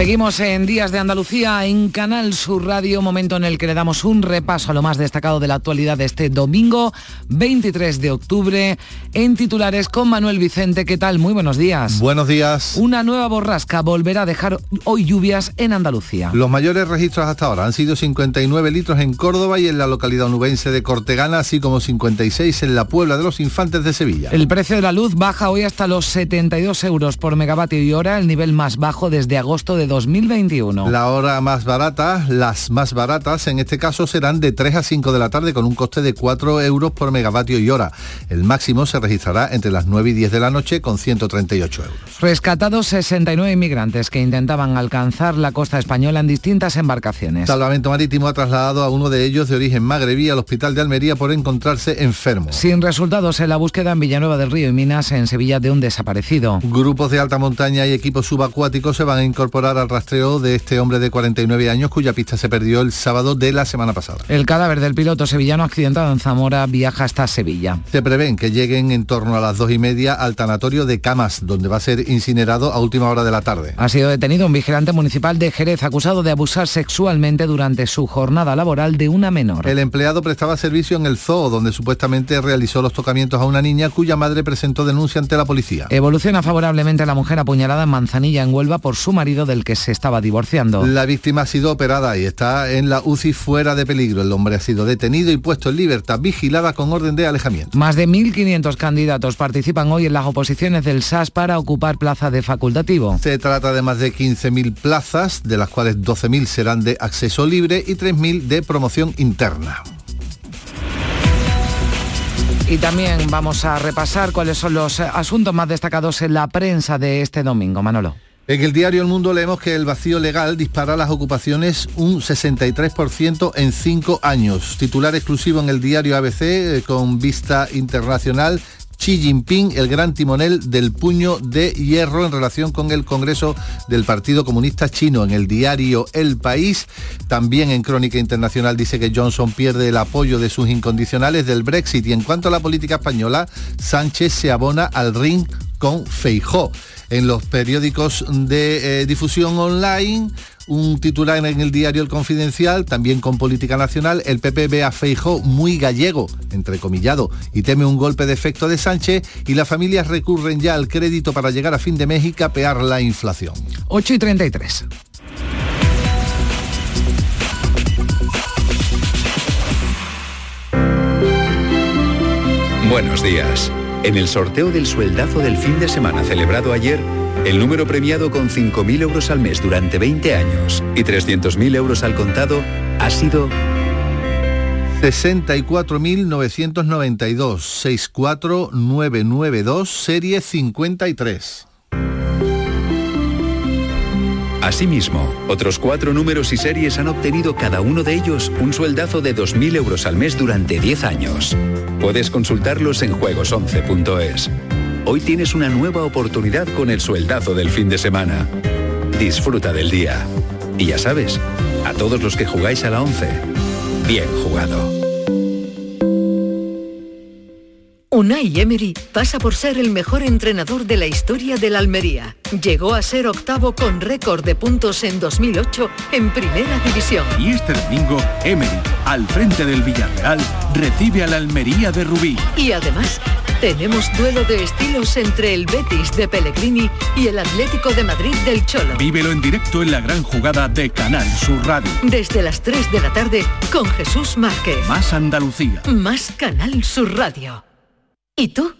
Seguimos en Días de Andalucía en Canal Sur Radio, momento en el que le damos un repaso a lo más destacado de la actualidad de este domingo 23 de octubre en titulares con Manuel Vicente. ¿Qué tal? Muy buenos días. Buenos días. Una nueva borrasca volverá a dejar hoy lluvias en Andalucía. Los mayores registros hasta ahora han sido 59 litros en Córdoba y en la localidad onubense de Cortegana, así como 56 en la Puebla de los Infantes de Sevilla. El precio de la luz baja hoy hasta los 72 euros por megavatio y hora, el nivel más bajo desde agosto de 2021. La hora más barata, las más baratas en este caso serán de 3 a 5 de la tarde con un coste de 4 euros por megavatio y hora. El máximo se registrará entre las 9 y 10 de la noche con 138 euros. Rescatados 69 inmigrantes que intentaban alcanzar la costa española en distintas embarcaciones. Salvamento Marítimo ha trasladado a uno de ellos de origen magrebí al hospital de Almería por encontrarse enfermo. Sin resultados en la búsqueda en Villanueva del Río y Minas, en Sevilla, de un desaparecido. Grupos de alta montaña y equipos subacuáticos se van a incorporar al rastreo de este hombre de 49 años cuya pista se perdió el sábado de la semana pasada. El cadáver del piloto sevillano accidentado en Zamora viaja hasta Sevilla. Se prevén que lleguen en torno a las dos y media al tanatorio de Camas, donde va a ser incinerado a última hora de la tarde. Ha sido detenido un vigilante municipal de Jerez acusado de abusar sexualmente durante su jornada laboral de una menor. El empleado prestaba servicio en el zoo, donde supuestamente realizó los tocamientos a una niña cuya madre presentó denuncia ante la policía. Evoluciona favorablemente la mujer apuñalada en Manzanilla, en Huelva, por su marido del que se estaba divorciando. La víctima ha sido operada y está en la UCI fuera de peligro. El hombre ha sido detenido y puesto en libertad, vigilada con orden de alejamiento. Más de 1.500 candidatos participan hoy en las oposiciones del SAS para ocupar plaza de facultativo. Se trata de más de 15.000 plazas, de las cuales 12.000 serán de acceso libre y 3.000 de promoción interna. Y también vamos a repasar cuáles son los asuntos más destacados en la prensa de este domingo. Manolo. En el diario El Mundo leemos que el vacío legal dispara las ocupaciones un 63% en cinco años. Titular exclusivo en el diario ABC eh, con vista internacional. Xi Jinping, el gran timonel del puño de hierro en relación con el Congreso del Partido Comunista Chino. En el diario El País, también en Crónica Internacional dice que Johnson pierde el apoyo de sus incondicionales del Brexit. Y en cuanto a la política española, Sánchez se abona al ring con Feijó. En los periódicos de eh, difusión online, un titular en el diario El Confidencial, también con política nacional, el PP ve a Feijó muy gallego, entrecomillado, y teme un golpe de efecto de Sánchez y las familias recurren ya al crédito para llegar a fin de mes y capear la inflación. 8 y 33. Buenos días. En el sorteo del sueldazo del fin de semana celebrado ayer, el número premiado con 5.000 euros al mes durante 20 años y 300.000 euros al contado ha sido 64.992, 64992, serie 53. Asimismo, otros cuatro números y series han obtenido cada uno de ellos un sueldazo de 2.000 euros al mes durante 10 años. Puedes consultarlos en juegos11.es. Hoy tienes una nueva oportunidad con el sueldazo del fin de semana. Disfruta del día. Y ya sabes, a todos los que jugáis a la 11, bien jugado. Unai Emery pasa por ser el mejor entrenador de la historia de la Almería. Llegó a ser octavo con récord de puntos en 2008 en Primera División. Y este domingo, Emery, al frente del Villarreal, recibe a la Almería de Rubí. Y además, tenemos duelo de estilos entre el Betis de Pellegrini y el Atlético de Madrid del Cholo. Vívelo en directo en la gran jugada de Canal Sur Radio. Desde las 3 de la tarde con Jesús Márquez. Más Andalucía. Más Canal Sur Radio. ¿Y tú?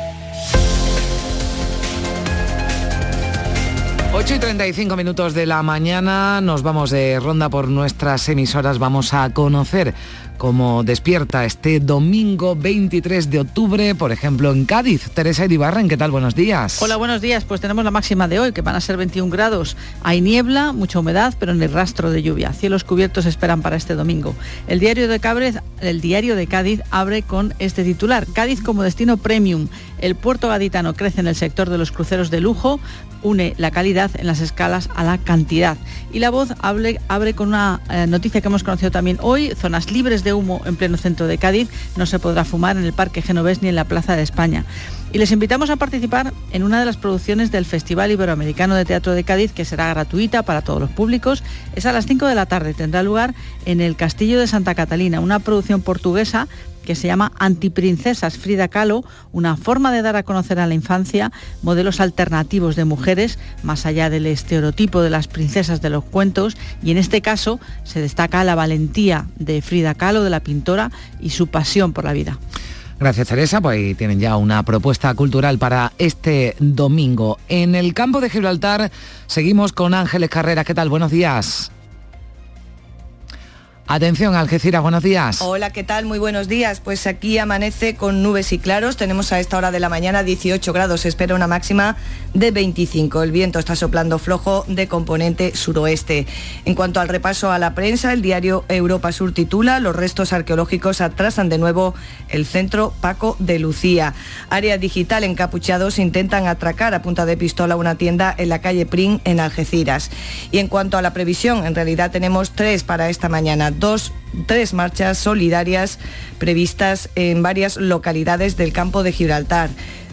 8 y 35 minutos de la mañana nos vamos de ronda por nuestras emisoras, vamos a conocer como despierta este domingo 23 de octubre, por ejemplo, en Cádiz. Teresa Iribarren, ¿qué tal? Buenos días. Hola, buenos días. Pues tenemos la máxima de hoy, que van a ser 21 grados. Hay niebla, mucha humedad, pero en el rastro de lluvia. Cielos cubiertos esperan para este domingo. El diario de Cádiz, abre con este titular. Cádiz como destino premium. El puerto gaditano crece en el sector de los cruceros de lujo, une la calidad en las escalas a la cantidad. Y la voz abre, abre con una eh, noticia que hemos conocido también hoy, zonas libres de humo en pleno centro de Cádiz, no se podrá fumar en el Parque Genovés ni en la Plaza de España. Y les invitamos a participar en una de las producciones del Festival Iberoamericano de Teatro de Cádiz, que será gratuita para todos los públicos. Es a las 5 de la tarde, tendrá lugar en el Castillo de Santa Catalina, una producción portuguesa que se llama Antiprincesas Frida Kahlo, una forma de dar a conocer a la infancia modelos alternativos de mujeres, más allá del estereotipo de las princesas de los cuentos, y en este caso se destaca la valentía de Frida Kahlo, de la pintora, y su pasión por la vida. Gracias Teresa, pues ahí tienen ya una propuesta cultural para este domingo. En el campo de Gibraltar seguimos con Ángeles Carreras. ¿Qué tal? Buenos días. Atención, Algeciras, buenos días. Hola, ¿qué tal? Muy buenos días. Pues aquí amanece con nubes y claros. Tenemos a esta hora de la mañana 18 grados. Se espera una máxima de 25. El viento está soplando flojo de componente suroeste. En cuanto al repaso a la prensa, el diario Europa Sur titula Los restos arqueológicos atrasan de nuevo el centro Paco de Lucía. Área digital encapuchados intentan atracar a punta de pistola una tienda en la calle Prin en Algeciras. Y en cuanto a la previsión, en realidad tenemos tres para esta mañana dos, tres marchas solidarias previstas en varias localidades del campo de Gibraltar.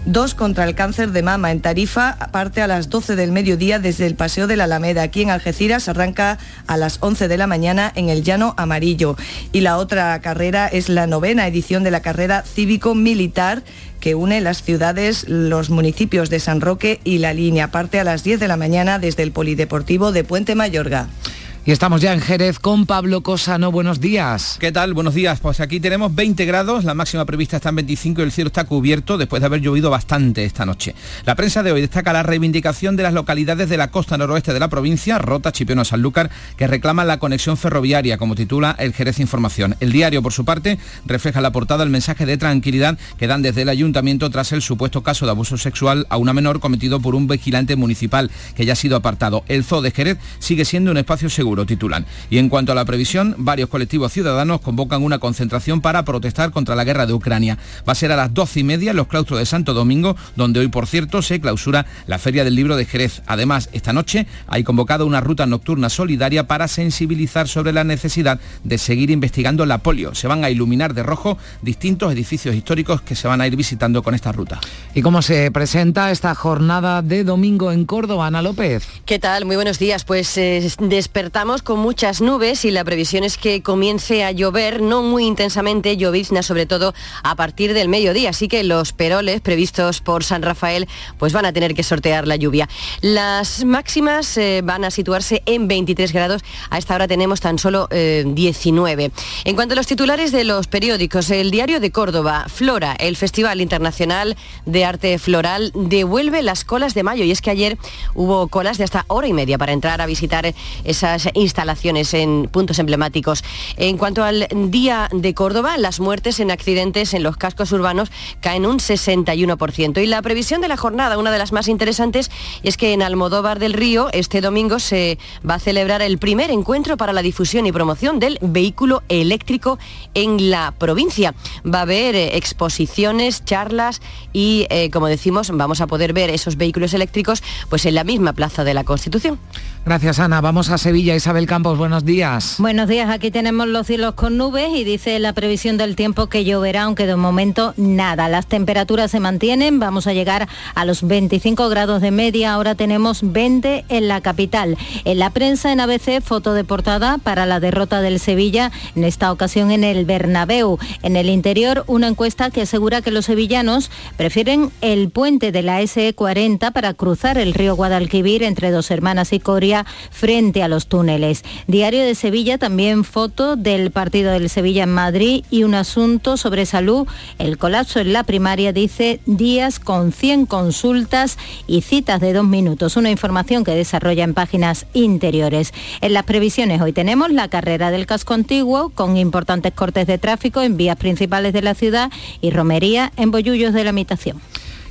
Dos contra el cáncer de mama en Tarifa, parte a las 12 del mediodía desde el Paseo de la Alameda. Aquí en Algeciras arranca a las 11 de la mañana en el Llano Amarillo. Y la otra carrera es la novena edición de la carrera cívico-militar que une las ciudades, los municipios de San Roque y La Línea. Parte a las 10 de la mañana desde el Polideportivo de Puente Mayorga. Y estamos ya en Jerez con Pablo Cosano. Buenos días. ¿Qué tal? Buenos días. Pues aquí tenemos 20 grados, la máxima prevista está en 25 y el cielo está cubierto después de haber llovido bastante esta noche. La prensa de hoy destaca la reivindicación de las localidades de la costa noroeste de la provincia, Rota, Chipiona, Sanlúcar, que reclaman la conexión ferroviaria, como titula el Jerez Información. El diario, por su parte, refleja la portada el mensaje de tranquilidad que dan desde el ayuntamiento tras el supuesto caso de abuso sexual a una menor cometido por un vigilante municipal que ya ha sido apartado. El zoo de Jerez sigue siendo un espacio seguro titulan. Y en cuanto a la previsión, varios colectivos ciudadanos convocan una concentración para protestar contra la guerra de Ucrania. Va a ser a las doce y media en los claustros de Santo Domingo, donde hoy, por cierto, se clausura la Feria del Libro de Jerez. Además, esta noche hay convocado una ruta nocturna solidaria para sensibilizar sobre la necesidad de seguir investigando la polio. Se van a iluminar de rojo distintos edificios históricos que se van a ir visitando con esta ruta. ¿Y cómo se presenta esta jornada de domingo en Córdoba, Ana López? ¿Qué tal? Muy buenos días. Pues eh, despertamos con muchas nubes y la previsión es que comience a llover, no muy intensamente, llovizna sobre todo a partir del mediodía, así que los peroles previstos por San Rafael pues van a tener que sortear la lluvia. Las máximas eh, van a situarse en 23 grados, a esta hora tenemos tan solo eh, 19. En cuanto a los titulares de los periódicos, el Diario de Córdoba, Flora, el Festival Internacional de Arte Floral, devuelve las colas de mayo y es que ayer hubo colas de hasta hora y media para entrar a visitar esas instalaciones en puntos emblemáticos. En cuanto al Día de Córdoba, las muertes en accidentes en los cascos urbanos caen un 61%. Y la previsión de la jornada, una de las más interesantes, es que en Almodóvar del Río este domingo se va a celebrar el primer encuentro para la difusión y promoción del vehículo eléctrico en la provincia. Va a haber eh, exposiciones, charlas y, eh, como decimos, vamos a poder ver esos vehículos eléctricos pues en la misma Plaza de la Constitución. Gracias, Ana. Vamos a Sevilla. Isabel Campos, buenos días. Buenos días. Aquí tenemos los cielos con nubes y dice la previsión del tiempo que lloverá, aunque de momento nada. Las temperaturas se mantienen. Vamos a llegar a los 25 grados de media. Ahora tenemos 20 en la capital. En la prensa en ABC, foto de portada para la derrota del Sevilla, en esta ocasión en el Bernabéu. En el interior, una encuesta que asegura que los sevillanos prefieren el puente de la SE40 para cruzar el río Guadalquivir entre Dos Hermanas y Coria frente a los túneles Diario de Sevilla también foto del partido del Sevilla en Madrid y un asunto sobre salud. El colapso en la primaria dice días con 100 consultas y citas de dos minutos. Una información que desarrolla en páginas interiores. En las previsiones hoy tenemos la carrera del casco antiguo con importantes cortes de tráfico en vías principales de la ciudad y romería en bollullos de la habitación.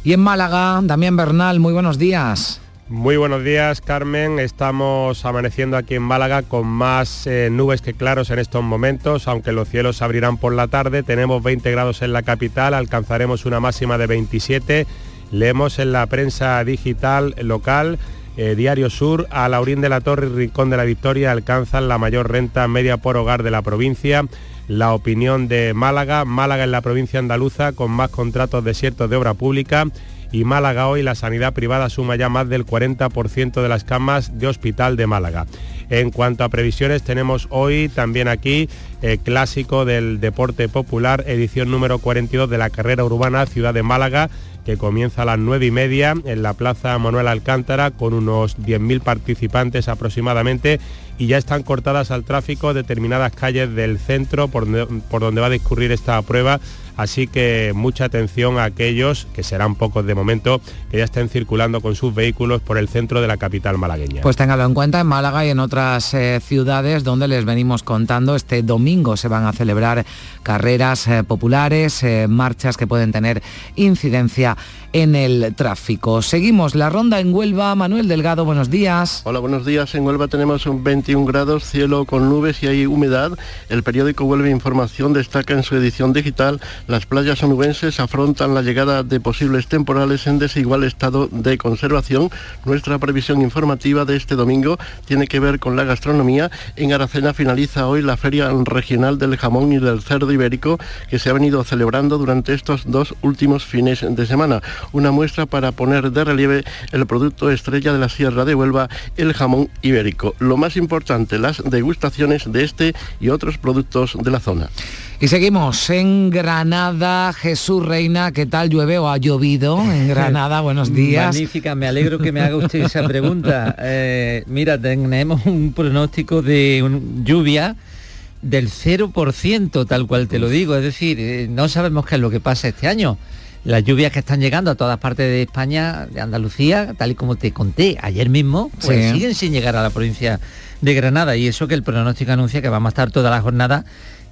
Y en Málaga, Damián Bernal, muy buenos días. Muy buenos días, Carmen. Estamos amaneciendo aquí en Málaga con más eh, nubes que claros en estos momentos, aunque los cielos se abrirán por la tarde. Tenemos 20 grados en la capital, alcanzaremos una máxima de 27. Leemos en la prensa digital local eh, Diario Sur, a Laurín de la Torre y Rincón de la Victoria alcanzan la mayor renta media por hogar de la provincia. La opinión de Málaga, Málaga en la provincia andaluza con más contratos desiertos de obra pública y Málaga hoy la sanidad privada suma ya más del 40% de las camas de hospital de Málaga. En cuanto a previsiones, tenemos hoy también aquí eh, clásico del deporte popular, edición número 42 de la carrera urbana Ciudad de Málaga, que comienza a las 9 y media en la Plaza Manuel Alcántara con unos 10.000 participantes aproximadamente y ya están cortadas al tráfico determinadas calles del centro por, por donde va a discurrir esta prueba así que mucha atención a aquellos, que serán pocos de momento, que ya estén circulando con sus vehículos por el centro de la capital malagueña. Pues téngalo en cuenta en Málaga y en otras eh, ciudades donde les venimos contando. Este domingo se van a celebrar carreras eh, populares, eh, marchas que pueden tener incidencia en el tráfico. Seguimos la ronda en Huelva. Manuel Delgado, buenos días. Hola, buenos días. En Huelva tenemos un 21 grados, cielo con nubes y hay humedad. El periódico Huelva Información destaca en su edición digital las playas onubenses afrontan la llegada de posibles temporales en desigual estado de conservación. Nuestra previsión informativa de este domingo tiene que ver con la gastronomía. En Aracena finaliza hoy la Feria Regional del Jamón y del Cerdo Ibérico que se ha venido celebrando durante estos dos últimos fines de semana una muestra para poner de relieve el producto estrella de la Sierra de Huelva, el jamón ibérico. Lo más importante, las degustaciones de este y otros productos de la zona. Y seguimos en Granada. Jesús Reina, ¿qué tal llueve o ha llovido en Granada? Buenos días. Magnífica, me alegro que me haga usted esa pregunta. Eh, mira, tenemos un pronóstico de lluvia del 0%, tal cual te lo digo. Es decir, eh, no sabemos qué es lo que pasa este año las lluvias que están llegando a todas partes de España, de Andalucía, tal y como te conté ayer mismo, pues siguen sin llegar a la provincia de Granada. Y eso que el pronóstico anuncia que vamos a estar toda la jornada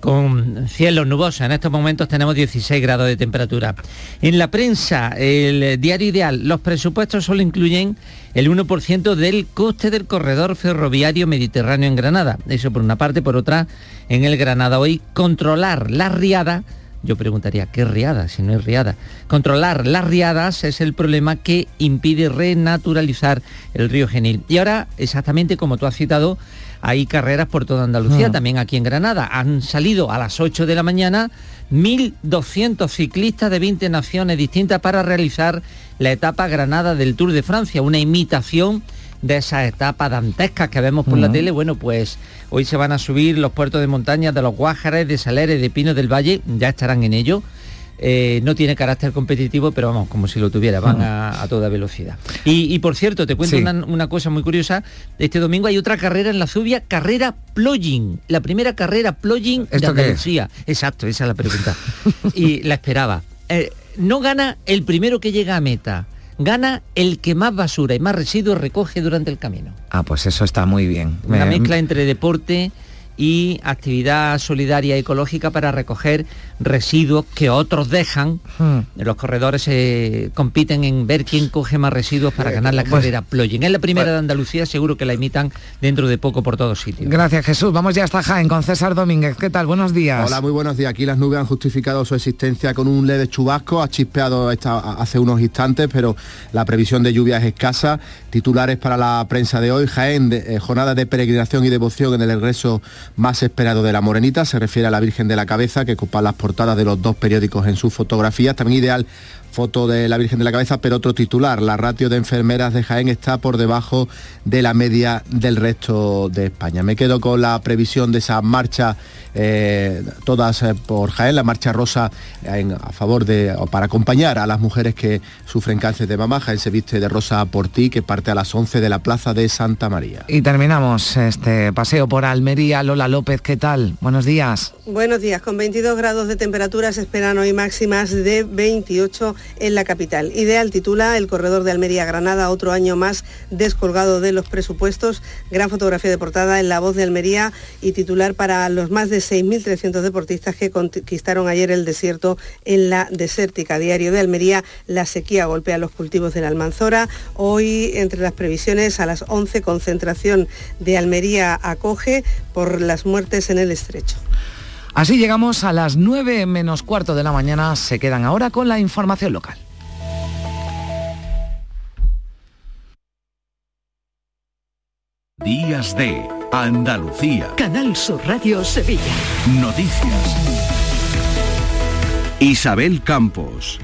con cielos nubosos. En estos momentos tenemos 16 grados de temperatura. En la prensa, el diario ideal, los presupuestos solo incluyen el 1% del coste del corredor ferroviario mediterráneo en Granada. Eso por una parte, por otra, en el Granada hoy, controlar la riada yo preguntaría, ¿qué riada? Si no es riada. Controlar las riadas es el problema que impide renaturalizar el río Genil. Y ahora, exactamente como tú has citado, hay carreras por toda Andalucía, ah. también aquí en Granada. Han salido a las 8 de la mañana 1.200 ciclistas de 20 naciones distintas para realizar la etapa Granada del Tour de Francia, una imitación de esa etapa dantescas que vemos por la tele, bueno, pues hoy se van a subir los puertos de montaña de los Guájares, de Saleres, de Pino del Valle, ya estarán en ello. Eh, no tiene carácter competitivo, pero vamos, como si lo tuviera, van a, toda velocidad. Y, por cierto, te cuento una, cosa muy curiosa. Este domingo hay otra carrera en la Zubia, carrera plugin. La primera carrera plugin de Andalucía. Exacto, esa es la pregunta. y la esperaba. Eh, no gana el primero que llega a meta gana el que más basura y más residuos recoge durante el camino. Ah, pues eso está muy bien. Una mezcla entre deporte y actividad solidaria ecológica para recoger residuos que otros dejan. Hmm. Los corredores se compiten en ver quién coge más residuos para ganar la pues carrera plugin. Es la primera de Andalucía, seguro que la imitan dentro de poco por todos sitios. Gracias Jesús. Vamos ya hasta Jaén con César Domínguez. ¿Qué tal? Buenos días. Hola, muy buenos días. Aquí las nubes han justificado su existencia con un leve chubasco. Ha chispeado hace unos instantes, pero la previsión de lluvia es escasa. Titulares para la prensa de hoy. Jaén, de, eh, jornada de peregrinación y devoción en el regreso más esperado de la Morenita. Se refiere a la Virgen de la Cabeza, que ocupa las portadas de los dos periódicos en sus fotografías. También ideal foto de la Virgen de la Cabeza, pero otro titular. La ratio de enfermeras de Jaén está por debajo de la media del resto de España. Me quedo con la previsión de esa marcha, eh, todas eh, por Jaén, la marcha rosa a favor de, o para acompañar a las mujeres que sufren cáncer de mama. Jaén se viste de rosa por ti, que parte a las 11 de la plaza de Santa María. Y terminamos este paseo por Almería. Lola López, ¿qué tal? Buenos días. Buenos días. Con 22 grados de temperatura se esperan hoy máximas de 28 en la capital. Ideal titula El corredor de Almería-Granada, otro año más descolgado de los presupuestos. Gran fotografía de portada en La Voz de Almería y titular para los más de 6.300 deportistas que conquistaron ayer el desierto en la desértica. Diario de Almería, la sequía golpea los cultivos de la Almanzora. Hoy, entre las previsiones, a las 11, concentración de Almería acoge por las muertes en el estrecho. Así llegamos a las 9 menos cuarto de la mañana. Se quedan ahora con la información local. Días de Andalucía. Canal Sur Radio Sevilla. Noticias. Isabel Campos.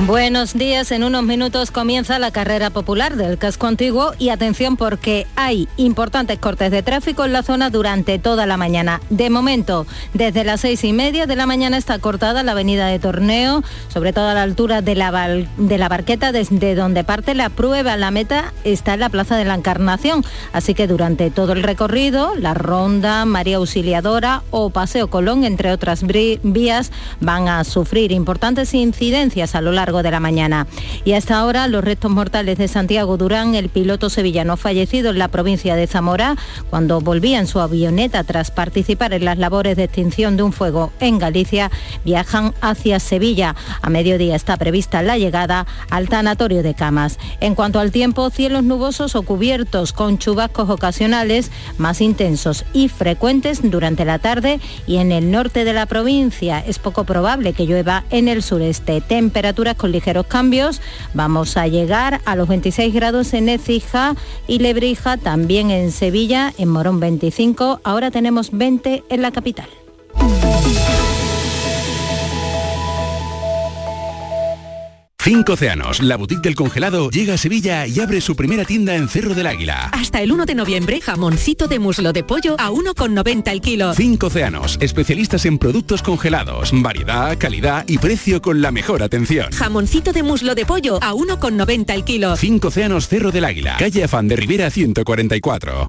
Buenos días, en unos minutos comienza la carrera popular del casco antiguo y atención porque hay importantes cortes de tráfico en la zona durante toda la mañana. De momento, desde las seis y media de la mañana está cortada la avenida de Torneo, sobre todo a la altura de la, de la barqueta desde donde parte la prueba. La meta está en la Plaza de la Encarnación, así que durante todo el recorrido, la Ronda, María Auxiliadora o Paseo Colón, entre otras vías, van a sufrir importantes incidencias a lo largo de la mañana. Y hasta ahora los restos mortales de Santiago Durán, el piloto sevillano fallecido en la provincia de Zamora, cuando volvía en su avioneta tras participar en las labores de extinción de un fuego en Galicia, viajan hacia Sevilla. A mediodía está prevista la llegada al tanatorio de Camas. En cuanto al tiempo, cielos nubosos o cubiertos con chubascos ocasionales más intensos y frecuentes durante la tarde y en el norte de la provincia. Es poco probable que llueva en el sureste. Temperaturas con ligeros cambios. Vamos a llegar a los 26 grados en Écija y Lebrija, también en Sevilla, en Morón 25. Ahora tenemos 20 en la capital. Cinco Océanos, la boutique del congelado, llega a Sevilla y abre su primera tienda en Cerro del Águila. Hasta el 1 de noviembre, jamoncito de muslo de pollo a 1,90 el kilo. Cinco Océanos, especialistas en productos congelados, variedad, calidad y precio con la mejor atención. Jamoncito de muslo de pollo a 1,90 el kilo. Cinco Océanos Cerro del Águila, calle Afán de Rivera 144.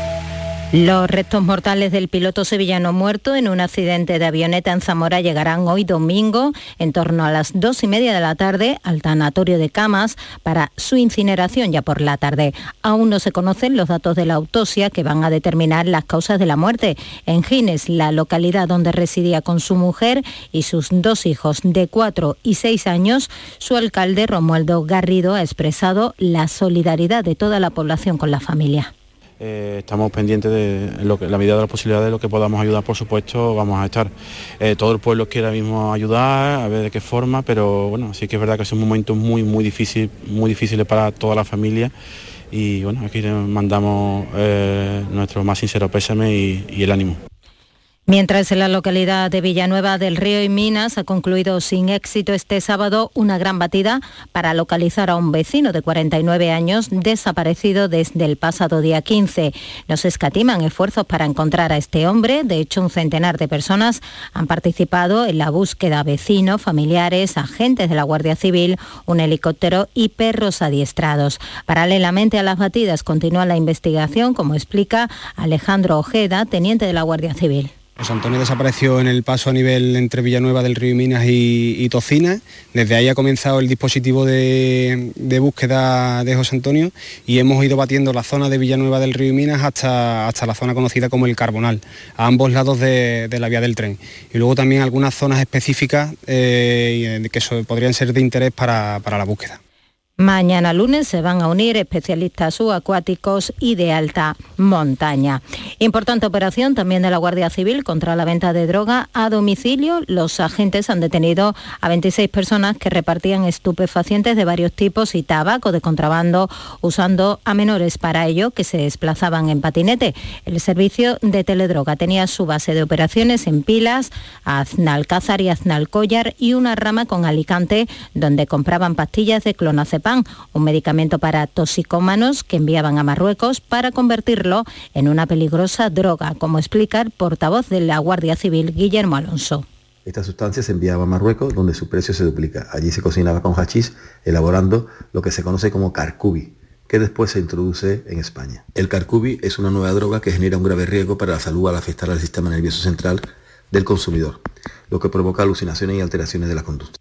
Los restos mortales del piloto sevillano muerto en un accidente de avioneta en Zamora llegarán hoy domingo en torno a las dos y media de la tarde al tanatorio de Camas para su incineración ya por la tarde. Aún no se conocen los datos de la autopsia que van a determinar las causas de la muerte. En Gines, la localidad donde residía con su mujer y sus dos hijos de cuatro y seis años, su alcalde Romualdo Garrido ha expresado la solidaridad de toda la población con la familia. Eh, estamos pendientes de lo que, la medida de las posibilidades de lo que podamos ayudar, por supuesto, vamos a estar. Eh, todo el pueblo quiere ahora mismo ayudar, a ver de qué forma, pero bueno, sí que es verdad que es un momento muy, muy difícil, muy difícil para toda la familia. Y bueno, aquí mandamos eh, nuestro más sincero pésame y el ánimo. Mientras en la localidad de Villanueva del Río y Minas ha concluido sin éxito este sábado una gran batida para localizar a un vecino de 49 años desaparecido desde el pasado día 15. Nos escatiman esfuerzos para encontrar a este hombre. De hecho, un centenar de personas han participado en la búsqueda vecinos, familiares, agentes de la Guardia Civil, un helicóptero y perros adiestrados. Paralelamente a las batidas continúa la investigación, como explica Alejandro Ojeda, teniente de la Guardia Civil. José Antonio desapareció en el paso a nivel entre Villanueva del Río y Minas y, Tocina. Desde ahí ha comenzado el dispositivo de, búsqueda de José Antonio y hemos ido batiendo la zona de Villanueva del Río y Minas hasta, hasta la zona conocida como el Carbonal, a ambos lados de, la vía del tren. Y luego también algunas zonas específicas eh, que podrían ser de interés para la búsqueda. Mañana lunes se van a unir especialistas subacuáticos y de alta montaña. Importante operación también de la Guardia Civil contra la venta de droga a domicilio. Los agentes han detenido a 26 personas que repartían estupefacientes de varios tipos y tabaco de contrabando usando a menores para ello que se desplazaban en patinete. El servicio de teledroga tenía su base de operaciones en Pilas, Aznalcázar y Aznalcóllar y una rama con Alicante donde compraban pastillas de clonazepam un medicamento para toxicómanos que enviaban a Marruecos para convertirlo en una peligrosa droga, como explica el portavoz de la Guardia Civil, Guillermo Alonso. Esta sustancia se enviaba a Marruecos, donde su precio se duplica. Allí se cocinaba con hachís, elaborando lo que se conoce como carcubi, que después se introduce en España. El carcubi es una nueva droga que genera un grave riesgo para la salud al afectar al sistema nervioso central del consumidor, lo que provoca alucinaciones y alteraciones de la conducta.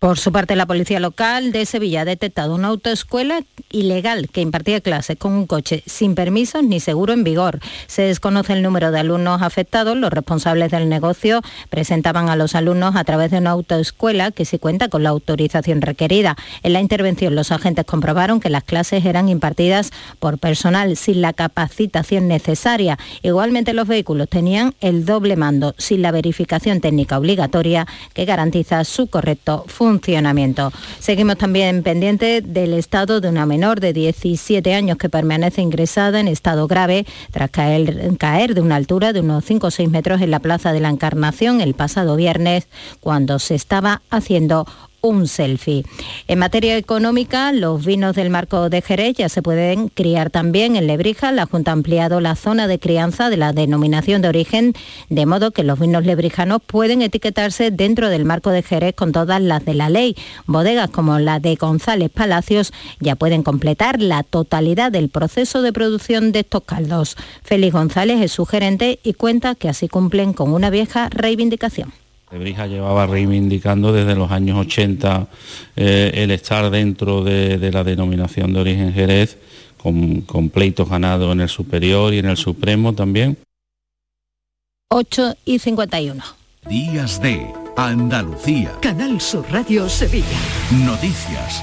Por su parte, la policía local de Sevilla ha detectado una autoescuela ilegal que impartía clases con un coche sin permiso ni seguro en vigor. Se desconoce el número de alumnos afectados. Los responsables del negocio presentaban a los alumnos a través de una autoescuela que sí cuenta con la autorización requerida. En la intervención, los agentes comprobaron que las clases eran impartidas por personal sin la capacitación necesaria. Igualmente, los vehículos tenían el doble mando sin la verificación técnica obligatoria que garantiza su correcto funcionamiento Seguimos también pendientes del estado de una menor de 17 años que permanece ingresada en estado grave tras caer, caer de una altura de unos 5 o 6 metros en la Plaza de la Encarnación el pasado viernes cuando se estaba haciendo un selfie. En materia económica, los vinos del marco de Jerez ya se pueden criar también en Lebrija. La Junta ha ampliado la zona de crianza de la denominación de origen, de modo que los vinos lebrijanos pueden etiquetarse dentro del marco de Jerez con todas las de la ley. Bodegas como la de González Palacios ya pueden completar la totalidad del proceso de producción de estos caldos. Félix González es su gerente y cuenta que así cumplen con una vieja reivindicación. Lebrija llevaba reivindicando desde los años 80 eh, el estar dentro de, la denominación de origen Jerez, con, con pleitos ganados en el superior y en el supremo también. 8 y 51. Días de Andalucía. Canal Sur Radio Sevilla. Noticias.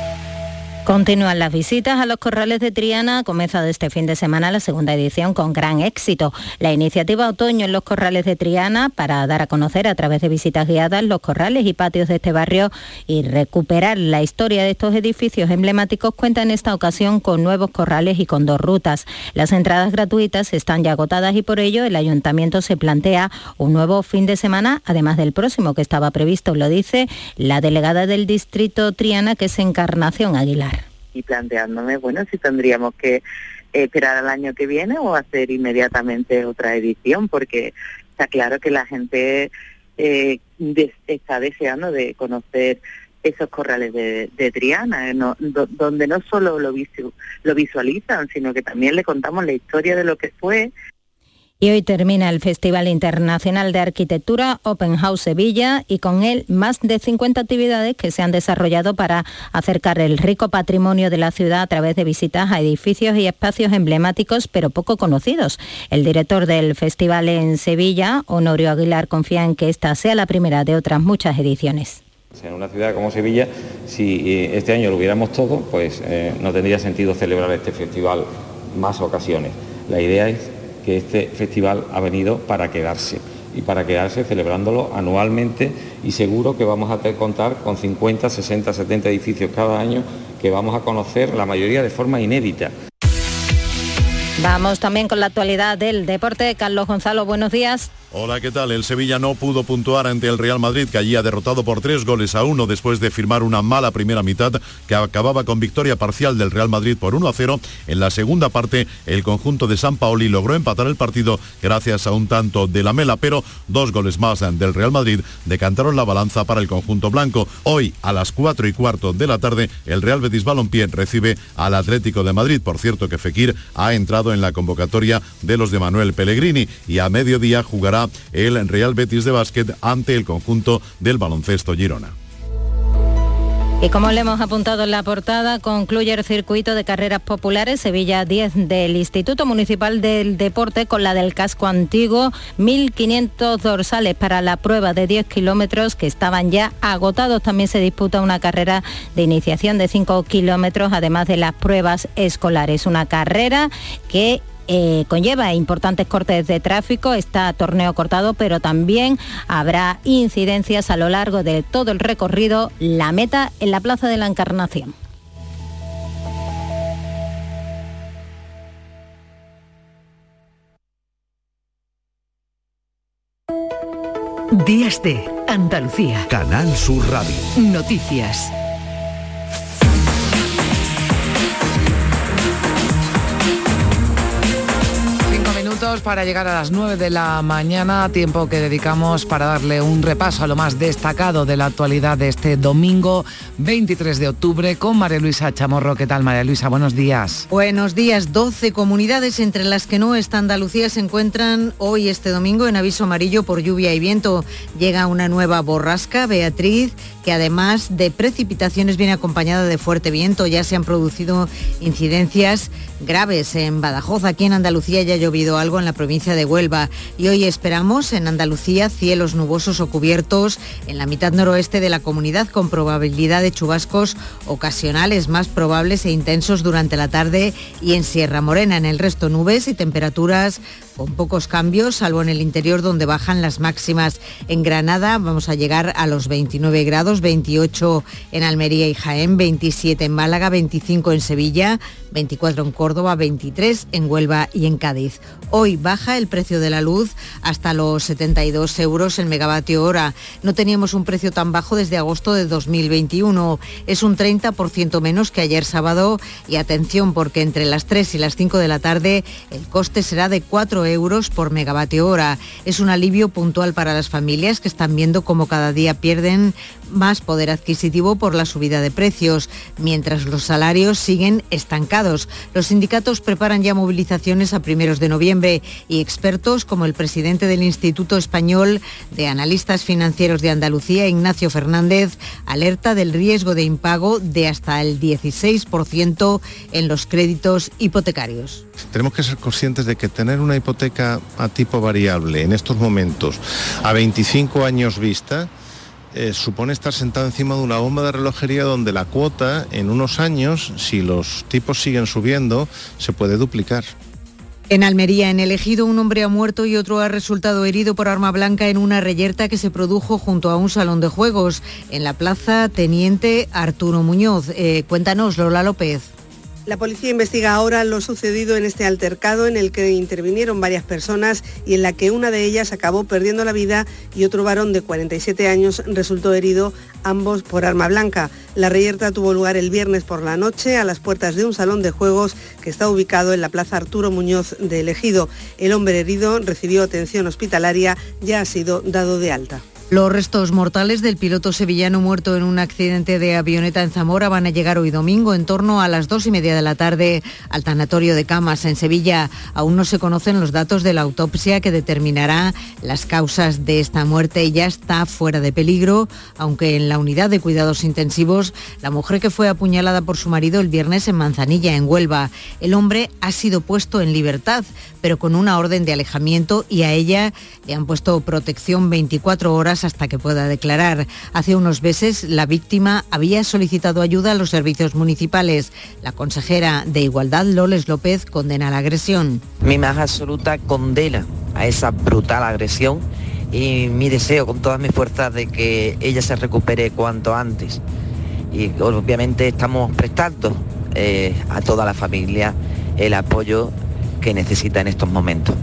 Continúan las visitas a los corrales de Triana. Ha comenzado este fin de semana la segunda edición con gran éxito. La iniciativa Otoño en los corrales de Triana para dar a conocer a través de visitas guiadas los corrales y patios de este barrio y recuperar la historia de estos edificios emblemáticos cuenta en esta ocasión con nuevos corrales y con dos rutas. Las entradas gratuitas están ya agotadas y por ello el ayuntamiento se plantea un nuevo fin de semana, además del próximo que estaba previsto, lo dice la delegada del distrito Triana, que es Encarnación Aguilar y planteándome, bueno, si tendríamos que esperar al año que viene o hacer inmediatamente otra edición, porque está claro que la gente eh, está deseando de conocer esos corrales de, Triana, eh, donde no solo lo, lo visualizan, sino que también le contamos la historia de lo que fue y hoy termina el Festival Internacional de Arquitectura Open House Sevilla y con él más de 50 actividades que se han desarrollado para acercar el rico patrimonio de la ciudad a través de visitas a edificios y espacios emblemáticos pero poco conocidos. El director del festival en Sevilla, Honorio Aguilar, confía en que esta sea la primera de otras muchas ediciones. En una ciudad como Sevilla, si eh, este año lo hubiéramos todo, pues eh, no tendría sentido celebrar este festival más ocasiones. La idea es que este festival ha venido para quedarse y para quedarse celebrándolo anualmente y seguro que vamos a contar con 50, 60, 70 edificios cada año que vamos a conocer la mayoría de forma inédita. Vamos también con la actualidad del deporte. Carlos Gonzalo, buenos días. Hola, ¿qué tal? El Sevilla no pudo puntuar ante el Real Madrid, que allí ha derrotado por tres goles a uno después de firmar una mala primera mitad que acababa con victoria parcial del Real Madrid por 1 a 0. En la segunda parte, el conjunto de San Paoli logró empatar el partido gracias a un tanto de la mela, pero dos goles más del Real Madrid decantaron la balanza para el conjunto blanco. Hoy, a las 4 y cuarto de la tarde, el Real Betis Balompié recibe al Atlético de Madrid. Por cierto, que Fekir ha entrado en la convocatoria de los de Manuel Pellegrini y a mediodía jugará el Real Betis de básquet ante el conjunto del baloncesto Girona. Y como le hemos apuntado en la portada, concluye el circuito de carreras populares Sevilla 10 del Instituto Municipal del Deporte con la del casco antiguo, 1.500 dorsales para la prueba de 10 kilómetros que estaban ya agotados. También se disputa una carrera de iniciación de 5 kilómetros, además de las pruebas escolares. Una carrera que eh, conlleva importantes cortes de tráfico, está torneo cortado, pero también habrá incidencias a lo largo de todo el recorrido, la meta en la Plaza de la Encarnación. Días de Andalucía. Canal Sur Radio. Noticias. Para llegar a las 9 de la mañana, tiempo que dedicamos para darle un repaso a lo más destacado de la actualidad de este domingo 23 de octubre con María Luisa Chamorro. ¿Qué tal María Luisa? Buenos días. Buenos días. 12 comunidades entre las que no está Andalucía se encuentran hoy este domingo en aviso amarillo por lluvia y viento. Llega una nueva borrasca, Beatriz, que además de precipitaciones viene acompañada de fuerte viento. Ya se han producido incidencias graves en Badajoz. Aquí en Andalucía ya ha llovido algo en la provincia de Huelva y hoy esperamos en Andalucía cielos nubosos o cubiertos en la mitad noroeste de la comunidad con probabilidad de chubascos ocasionales más probables e intensos durante la tarde y en Sierra Morena. En el resto nubes y temperaturas con pocos cambios, salvo en el interior donde bajan las máximas. En Granada vamos a llegar a los 29 grados, 28 en Almería y Jaén, 27 en Málaga, 25 en Sevilla, 24 en Córdoba, 23 en Huelva y en Cádiz. Hoy baja el precio de la luz hasta los 72 euros el megavatio hora. No teníamos un precio tan bajo desde agosto de 2021. Es un 30% menos que ayer sábado y atención porque entre las 3 y las 5 de la tarde el coste será de 4 euros por megavatio hora. Es un alivio puntual para las familias que están viendo cómo cada día pierden más poder adquisitivo por la subida de precios, mientras los salarios siguen estancados. Los sindicatos preparan ya movilizaciones a primeros de noviembre y expertos como el presidente del Instituto Español de Analistas Financieros de Andalucía, Ignacio Fernández, alerta del riesgo de impago de hasta el 16% en los créditos hipotecarios. Tenemos que ser conscientes de que tener una hipoteca a tipo variable en estos momentos a 25 años vista eh, supone estar sentado encima de una bomba de relojería donde la cuota en unos años, si los tipos siguen subiendo, se puede duplicar. En Almería, en el ejido, un hombre ha muerto y otro ha resultado herido por arma blanca en una reyerta que se produjo junto a un salón de juegos en la plaza Teniente Arturo Muñoz. Eh, cuéntanos, Lola López. La policía investiga ahora lo sucedido en este altercado en el que intervinieron varias personas y en la que una de ellas acabó perdiendo la vida y otro varón de 47 años resultó herido, ambos por arma blanca. La reyerta tuvo lugar el viernes por la noche a las puertas de un salón de juegos que está ubicado en la Plaza Arturo Muñoz de Elegido. El hombre herido recibió atención hospitalaria, ya ha sido dado de alta. Los restos mortales del piloto sevillano muerto en un accidente de avioneta en Zamora van a llegar hoy domingo en torno a las dos y media de la tarde al tanatorio de Camas en Sevilla. Aún no se conocen los datos de la autopsia que determinará las causas de esta muerte. Ya está fuera de peligro, aunque en la unidad de cuidados intensivos la mujer que fue apuñalada por su marido el viernes en Manzanilla, en Huelva. El hombre ha sido puesto en libertad, pero con una orden de alejamiento y a ella le han puesto protección 24 horas hasta que pueda declarar. Hace unos meses la víctima había solicitado ayuda a los servicios municipales. La consejera de Igualdad, Loles López, condena la agresión. Mi más absoluta condena a esa brutal agresión y mi deseo con todas mis fuerzas de que ella se recupere cuanto antes. Y obviamente estamos prestando eh, a toda la familia el apoyo que necesita en estos momentos.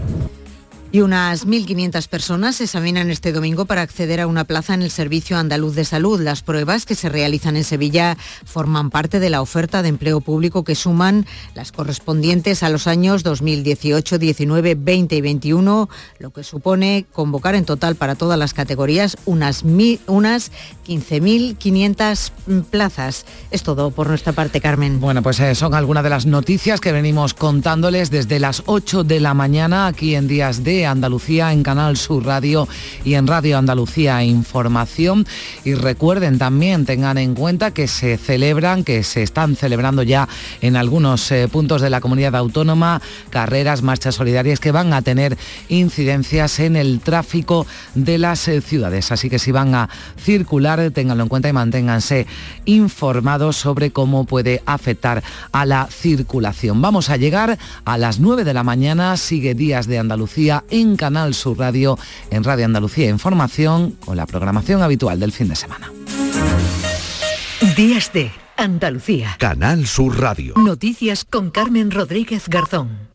Y unas 1.500 personas se examinan este domingo para acceder a una plaza en el Servicio Andaluz de Salud. Las pruebas que se realizan en Sevilla forman parte de la oferta de empleo público que suman las correspondientes a los años 2018, 19, 20 y 21, lo que supone convocar en total para todas las categorías unas, unas 15.500 plazas. Es todo por nuestra parte, Carmen. Bueno, pues eh, son algunas de las noticias que venimos contándoles desde las 8 de la mañana aquí en Días Andalucía, en Canal Sur Radio y en Radio Andalucía Información. Y recuerden también, tengan en cuenta que se celebran, que se están celebrando ya en algunos eh, puntos de la comunidad autónoma, carreras, marchas solidarias que van a tener incidencias en el tráfico de las eh, ciudades. Así que si van a circular, ténganlo en cuenta y manténganse informados sobre cómo puede afectar a la circulación. Vamos a llegar a las 9 de la mañana, sigue Días de Andalucía en Canal Sur Radio, en Radio Andalucía Información, con la programación habitual del fin de semana. Días de Andalucía. Canal Sur Radio. Noticias con Carmen Rodríguez Garzón.